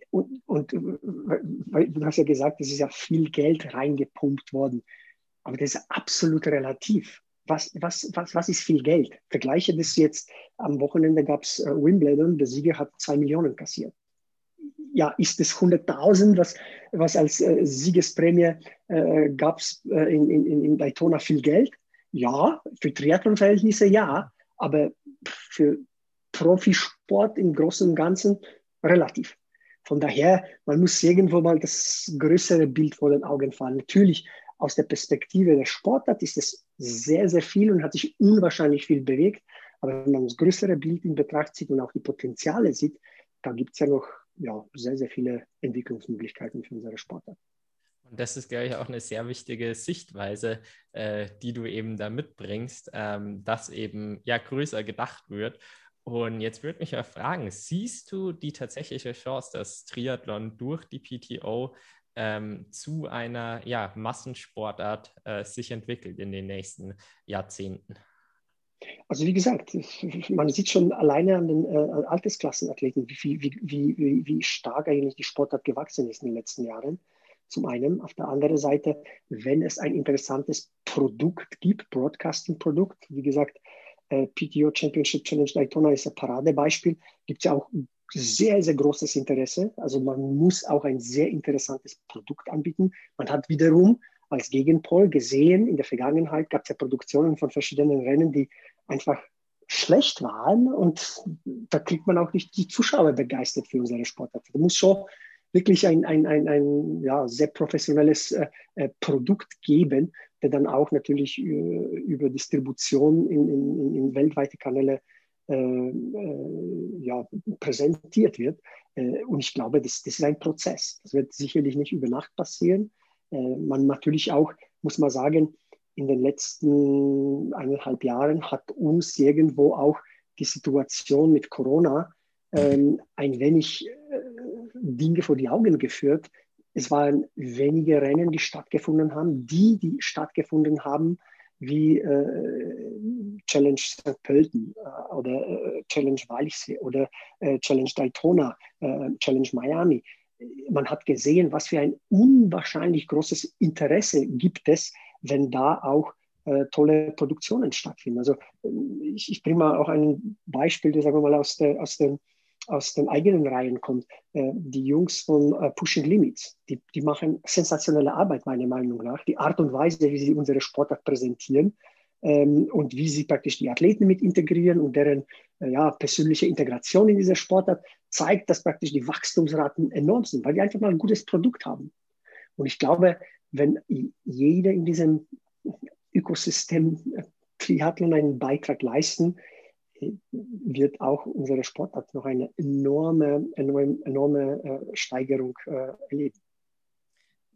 Und, und du hast ja gesagt, es ist ja viel Geld reingepumpt worden. Aber das ist absolut relativ. Was, was, was, was ist viel Geld? Vergleiche das jetzt, am Wochenende gab es äh, Wimbledon, der Sieger hat zwei Millionen kassiert ja, ist es 100.000, was, was als äh, Siegesprämie äh, gab es äh, in, in, in Daytona viel Geld? Ja, für Triathlon-Verhältnisse ja, aber für Profisport im Großen und Ganzen relativ. Von daher, man muss irgendwo mal das größere Bild vor den Augen fallen. Natürlich, aus der Perspektive der Sportart ist es sehr, sehr viel und hat sich unwahrscheinlich viel bewegt. Aber wenn man das größere Bild in Betracht zieht und auch die Potenziale sieht, da gibt es ja noch ja, sehr, sehr viele Entwicklungsmöglichkeiten für unsere Sportart. Und das ist, glaube ich, auch eine sehr wichtige Sichtweise, äh, die du eben da mitbringst, ähm, dass eben ja größer gedacht wird. Und jetzt würde mich ja fragen, siehst du die tatsächliche Chance, dass Triathlon durch die PTO ähm, zu einer ja, Massensportart äh, sich entwickelt in den nächsten Jahrzehnten? Also wie gesagt, man sieht schon alleine an den äh, Altersklassenathleten, wie, wie, wie, wie, stark eigentlich die Sportart gewachsen ist in den letzten Jahren. Zum einen. Auf der anderen Seite, wenn es ein interessantes Produkt gibt, Broadcasting-Produkt, wie gesagt, äh, PTO Championship Challenge Daytona ist ein Paradebeispiel, gibt es ja auch sehr, sehr großes Interesse. Also man muss auch ein sehr interessantes Produkt anbieten. Man hat wiederum als Gegenpol gesehen, in der Vergangenheit gab es ja Produktionen von verschiedenen Rennen, die einfach schlecht waren und da kriegt man auch nicht die Zuschauer begeistert für unsere Sportart. Da muss schon wirklich ein, ein, ein, ein ja, sehr professionelles äh, äh Produkt geben, der dann auch natürlich äh, über Distribution in, in, in weltweite Kanäle äh, äh, ja, präsentiert wird. Und ich glaube, das, das ist ein Prozess. Das wird sicherlich nicht über Nacht passieren. man natürlich auch, muss man sagen, in den letzten eineinhalb Jahren hat uns irgendwo auch die Situation mit Corona ähm, ein wenig äh, Dinge vor die Augen geführt. Es waren wenige Rennen, die stattgefunden haben. Die, die stattgefunden haben, wie äh, Challenge St. Pölten äh, oder äh, Challenge Walchsee oder äh, Challenge Daytona, äh, Challenge Miami. Man hat gesehen, was für ein unwahrscheinlich großes Interesse gibt es wenn da auch äh, tolle Produktionen stattfinden. Also ich, ich bringe mal auch ein Beispiel, das sagen wir mal aus, der, aus, den, aus den eigenen Reihen kommt. Äh, die Jungs von äh, Pushing Limits, die, die machen sensationelle Arbeit, meiner Meinung nach. Die Art und Weise, wie sie unsere Sportart präsentieren, ähm, und wie sie praktisch die Athleten mit integrieren und deren äh, ja, persönliche Integration in diese Sportart zeigt, dass praktisch die Wachstumsraten enorm sind, weil die einfach mal ein gutes Produkt haben. Und ich glaube, wenn jeder in diesem Ökosystem Triathlon einen Beitrag leisten, wird auch unsere Sportart noch eine enorme, enorme, enorme äh, Steigerung äh, erleben.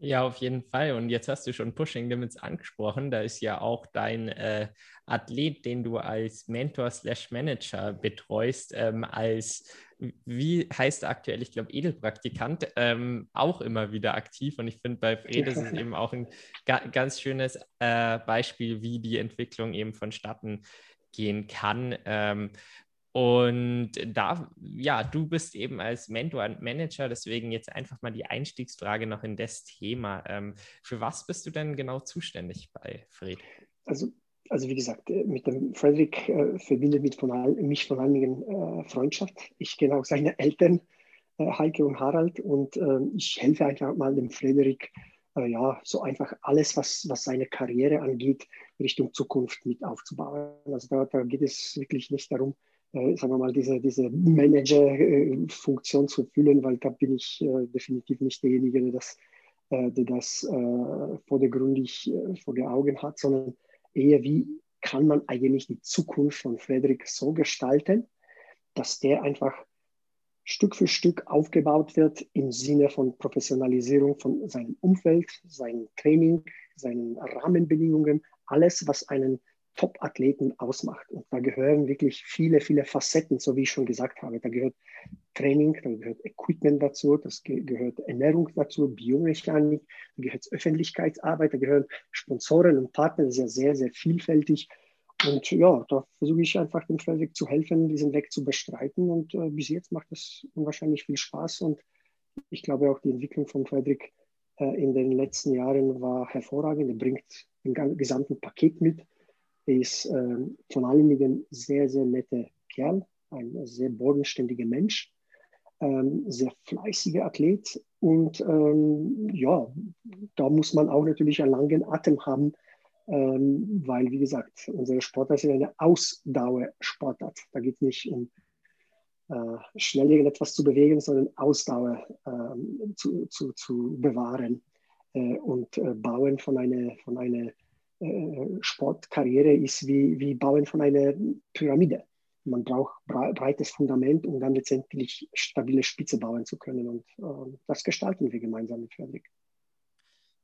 Ja, auf jeden Fall. Und jetzt hast du schon Pushing Limits angesprochen. Da ist ja auch dein äh, Athlet, den du als Mentor slash Manager betreust, ähm, als, wie heißt er aktuell, ich glaube, Edelpraktikant, ähm, auch immer wieder aktiv. Und ich finde, bei Fred ist es eben auch ein ga ganz schönes äh, Beispiel, wie die Entwicklung eben vonstatten gehen kann. Ähm, und da, ja, du bist eben als Mentor und Manager, deswegen jetzt einfach mal die Einstiegsfrage noch in das Thema. Ähm, für was bist du denn genau zuständig bei Fred? Also, also wie gesagt, äh, mit dem Frederik äh, verbindet mich von, mich von einigen äh, Freundschaft. Ich kenne auch seine Eltern, äh, Heike und Harald, und äh, ich helfe einfach mal dem Frederik, äh, ja, so einfach alles, was, was seine Karriere angeht, Richtung Zukunft mit aufzubauen. Also da, da geht es wirklich nicht darum, äh, sagen wir mal, diese, diese Manager-Funktion zu erfüllen, weil da bin ich äh, definitiv nicht derjenige, der das, äh, der das äh, vordergründig äh, vor den Augen hat, sondern eher, wie kann man eigentlich die Zukunft von Frederik so gestalten, dass der einfach Stück für Stück aufgebaut wird im Sinne von Professionalisierung von seinem Umfeld, seinem Training, seinen Rahmenbedingungen, alles, was einen Top-Athleten ausmacht. Und da gehören wirklich viele, viele Facetten, so wie ich schon gesagt habe. Da gehört Training, da gehört Equipment dazu, das gehört Ernährung dazu, Biomechanik, da gehört Öffentlichkeitsarbeit, da gehören Sponsoren und Partner, das ist ja sehr, sehr vielfältig. Und ja, da versuche ich einfach dem Frederik zu helfen, diesen Weg zu bestreiten. Und äh, bis jetzt macht das unwahrscheinlich viel Spaß. Und ich glaube auch die Entwicklung von Frederik äh, in den letzten Jahren war hervorragend. Er bringt den gesamten Paket mit ist äh, von allen Dingen sehr, sehr netter Kerl, ein sehr bodenständiger Mensch, ähm, sehr fleißiger Athlet. Und ähm, ja, da muss man auch natürlich einen langen Atem haben, ähm, weil, wie gesagt, unsere Sportart ist eine Ausdauersportart. Da geht es nicht um äh, schnell irgendetwas zu bewegen, sondern Ausdauer äh, zu, zu, zu bewahren. Äh, und äh, Bauen von einer, von einer Sportkarriere ist wie, wie Bauen von einer Pyramide. Man braucht breites Fundament, um dann letztendlich stabile Spitze bauen zu können. Und äh, das gestalten wir gemeinsam mit Fredrik.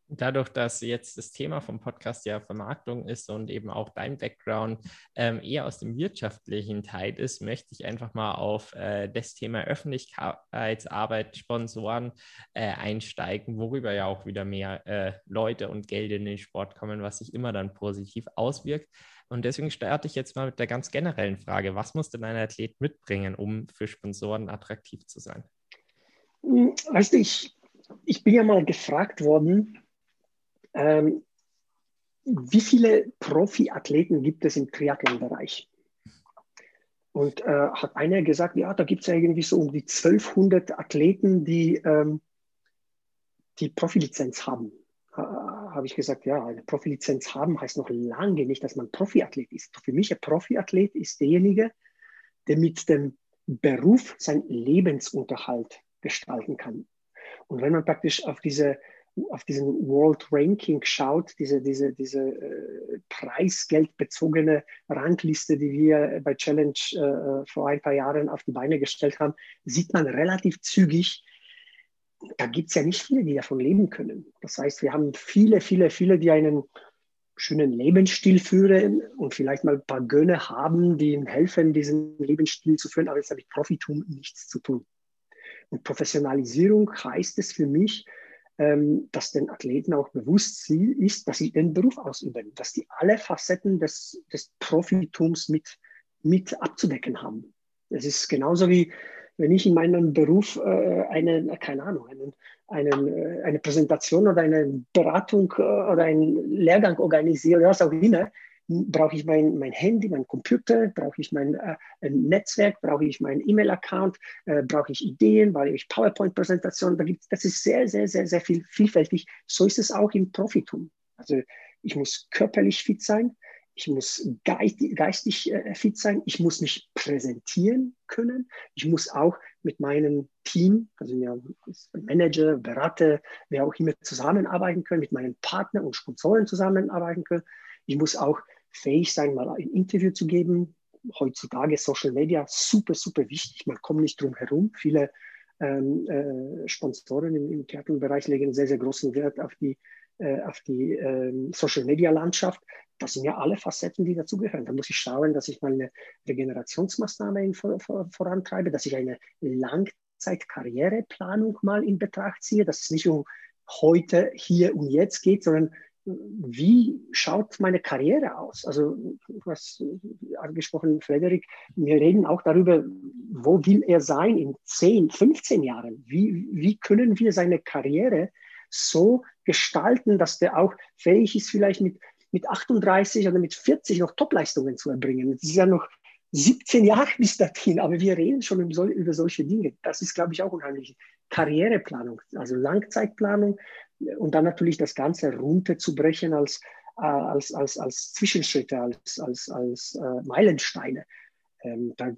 Dadurch, dass jetzt das Thema vom Podcast ja Vermarktung ist und eben auch dein Background ähm, eher aus dem wirtschaftlichen Teil ist, möchte ich einfach mal auf äh, das Thema Öffentlichkeitsarbeit, Sponsoren äh, einsteigen, worüber ja auch wieder mehr äh, Leute und Geld in den Sport kommen, was sich immer dann positiv auswirkt. Und deswegen starte ich jetzt mal mit der ganz generellen Frage, was muss denn ein Athlet mitbringen, um für Sponsoren attraktiv zu sein? Hm, weißt du, ich, ich bin ja mal gefragt worden, ähm, wie viele Profiathleten gibt es im Triathlon-Bereich? Und äh, hat einer gesagt, ja, da gibt es ja irgendwie so um die 1200 Athleten, die ähm, die Profilizenz haben. Äh, Habe ich gesagt, ja, eine Profilizenz haben heißt noch lange nicht, dass man Profiathlet ist. Für mich ein Profiathlet ist derjenige, der mit dem Beruf seinen Lebensunterhalt gestalten kann. Und wenn man praktisch auf diese auf diesen World Ranking schaut, diese, diese, diese äh, preisgeldbezogene Rangliste, die wir bei Challenge äh, vor ein paar Jahren auf die Beine gestellt haben, sieht man relativ zügig, da gibt es ja nicht viele, die davon leben können. Das heißt, wir haben viele, viele, viele, die einen schönen Lebensstil führen und vielleicht mal ein paar Gönne haben, die ihnen helfen, diesen Lebensstil zu führen, aber es hat mit Profitum nichts zu tun. Und Professionalisierung heißt es für mich, ähm, dass den Athleten auch bewusst ist, dass sie den Beruf ausüben, dass die alle Facetten des, des Profitums mit, mit abzudecken haben. Es ist genauso wie, wenn ich in meinem Beruf äh, eine, keine Ahnung, einen, einen, äh, eine Präsentation oder eine Beratung äh, oder einen Lehrgang organisiere, was auch immer, brauche ich mein, mein Handy, mein Computer, brauche ich mein äh, Netzwerk, brauche ich meinen E-Mail-Account, äh, brauche ich Ideen, brauche ich PowerPoint-Präsentationen. Da das ist sehr, sehr, sehr, sehr viel, vielfältig. So ist es auch im Profitum. Also ich muss körperlich fit sein, ich muss geistig, geistig äh, fit sein, ich muss mich präsentieren können, ich muss auch mit meinem Team, also ja, Manager, Berater, wer auch immer zusammenarbeiten können, mit meinen Partnern und Sponsoren zusammenarbeiten können. Ich muss auch fähig sein, mal ein Interview zu geben. Heutzutage Social Media super, super wichtig. Man kommt nicht drum herum. Viele ähm, äh, Sponsoren im, im Theaterbereich legen sehr, sehr großen Wert auf die, äh, auf die ähm, Social Media Landschaft. Das sind ja alle Facetten, die dazugehören. Da muss ich schauen, dass ich mal eine Regenerationsmaßnahme vor, vor, vorantreibe, dass ich eine Langzeitkarriereplanung mal in Betracht ziehe, dass es nicht um heute, hier und jetzt geht, sondern wie schaut meine Karriere aus? Also, du hast angesprochen, Frederik, wir reden auch darüber, wo will er sein in 10, 15 Jahren? Wie, wie können wir seine Karriere so gestalten, dass der auch fähig ist, vielleicht mit, mit 38 oder mit 40 noch Topleistungen zu erbringen? Das ist ja noch 17 Jahre bis dahin, aber wir reden schon über solche Dinge. Das ist, glaube ich, auch unheimlich. Karriereplanung, also Langzeitplanung, und dann natürlich das Ganze runterzubrechen als, äh, als, als, als Zwischenschritte, als, als, als äh, Meilensteine. Ähm, da,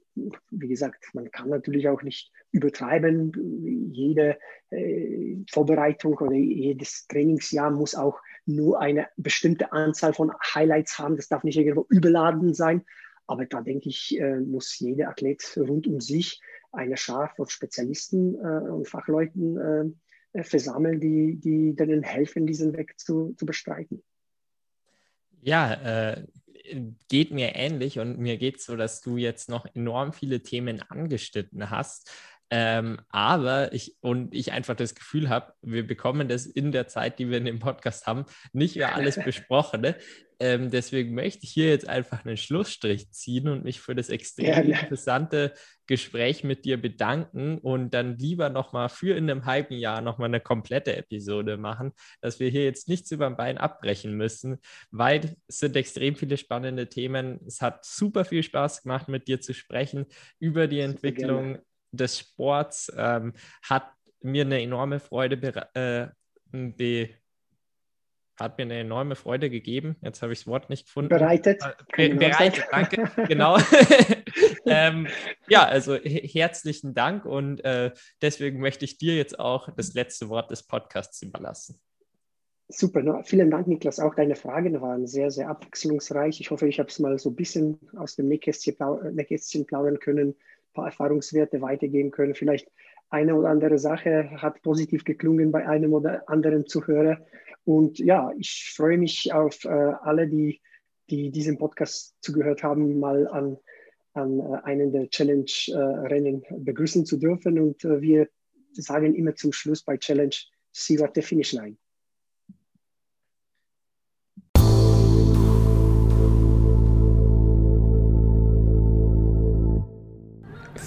wie gesagt, man kann natürlich auch nicht übertreiben. Jede äh, Vorbereitung oder jedes Trainingsjahr muss auch nur eine bestimmte Anzahl von Highlights haben. Das darf nicht irgendwo überladen sein. Aber da denke ich, äh, muss jeder Athlet rund um sich eine Schar von Spezialisten äh, und Fachleuten äh, versammeln, die, die denen helfen, diesen Weg zu, zu bestreiten. Ja, äh, geht mir ähnlich und mir geht es so, dass du jetzt noch enorm viele Themen angeschnitten hast. Ähm, aber ich und ich einfach das Gefühl habe, wir bekommen das in der Zeit, die wir in dem Podcast haben, nicht mehr alles besprochen. Ne? Ähm, deswegen möchte ich hier jetzt einfach einen Schlussstrich ziehen und mich für das extrem ja, interessante Gespräch mit dir bedanken und dann lieber nochmal für in einem halben Jahr nochmal eine komplette Episode machen, dass wir hier jetzt nichts über den Bein abbrechen müssen, weil es sind extrem viele spannende Themen. Es hat super viel Spaß gemacht, mit dir zu sprechen über die Entwicklung des Sports ähm, hat mir eine enorme Freude äh, be hat mir eine enorme Freude gegeben. Jetzt habe ich das Wort nicht gefunden. Bereitet. Be bereitet, danke. genau. ähm, ja, also herzlichen Dank und äh, deswegen möchte ich dir jetzt auch das letzte Wort des Podcasts überlassen. Super, no, vielen Dank, Niklas. Auch deine Fragen waren sehr, sehr abwechslungsreich. Ich hoffe, ich habe es mal so ein bisschen aus dem Nähkästchen, Nähkästchen plaudern können, ein paar Erfahrungswerte weitergeben können. Vielleicht eine oder andere Sache hat positiv geklungen bei einem oder anderen Zuhörer. Und ja, ich freue mich auf äh, alle, die, die diesen Podcast zugehört haben, mal an, an äh, einen der Challenge-Rennen äh, begrüßen zu dürfen. Und äh, wir sagen immer zum Schluss bei Challenge, see you at the finish line.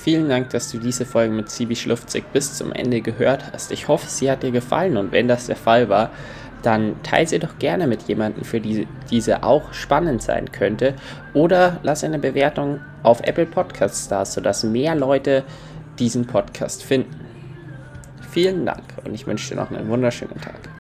Vielen Dank, dass du diese Folge mit Sibi Schlufzig bis zum Ende gehört hast. Ich hoffe, sie hat dir gefallen und wenn das der Fall war, dann teile sie doch gerne mit jemandem, für die diese auch spannend sein könnte. Oder lass eine Bewertung auf Apple Podcasts da, sodass mehr Leute diesen Podcast finden. Vielen Dank und ich wünsche dir noch einen wunderschönen Tag.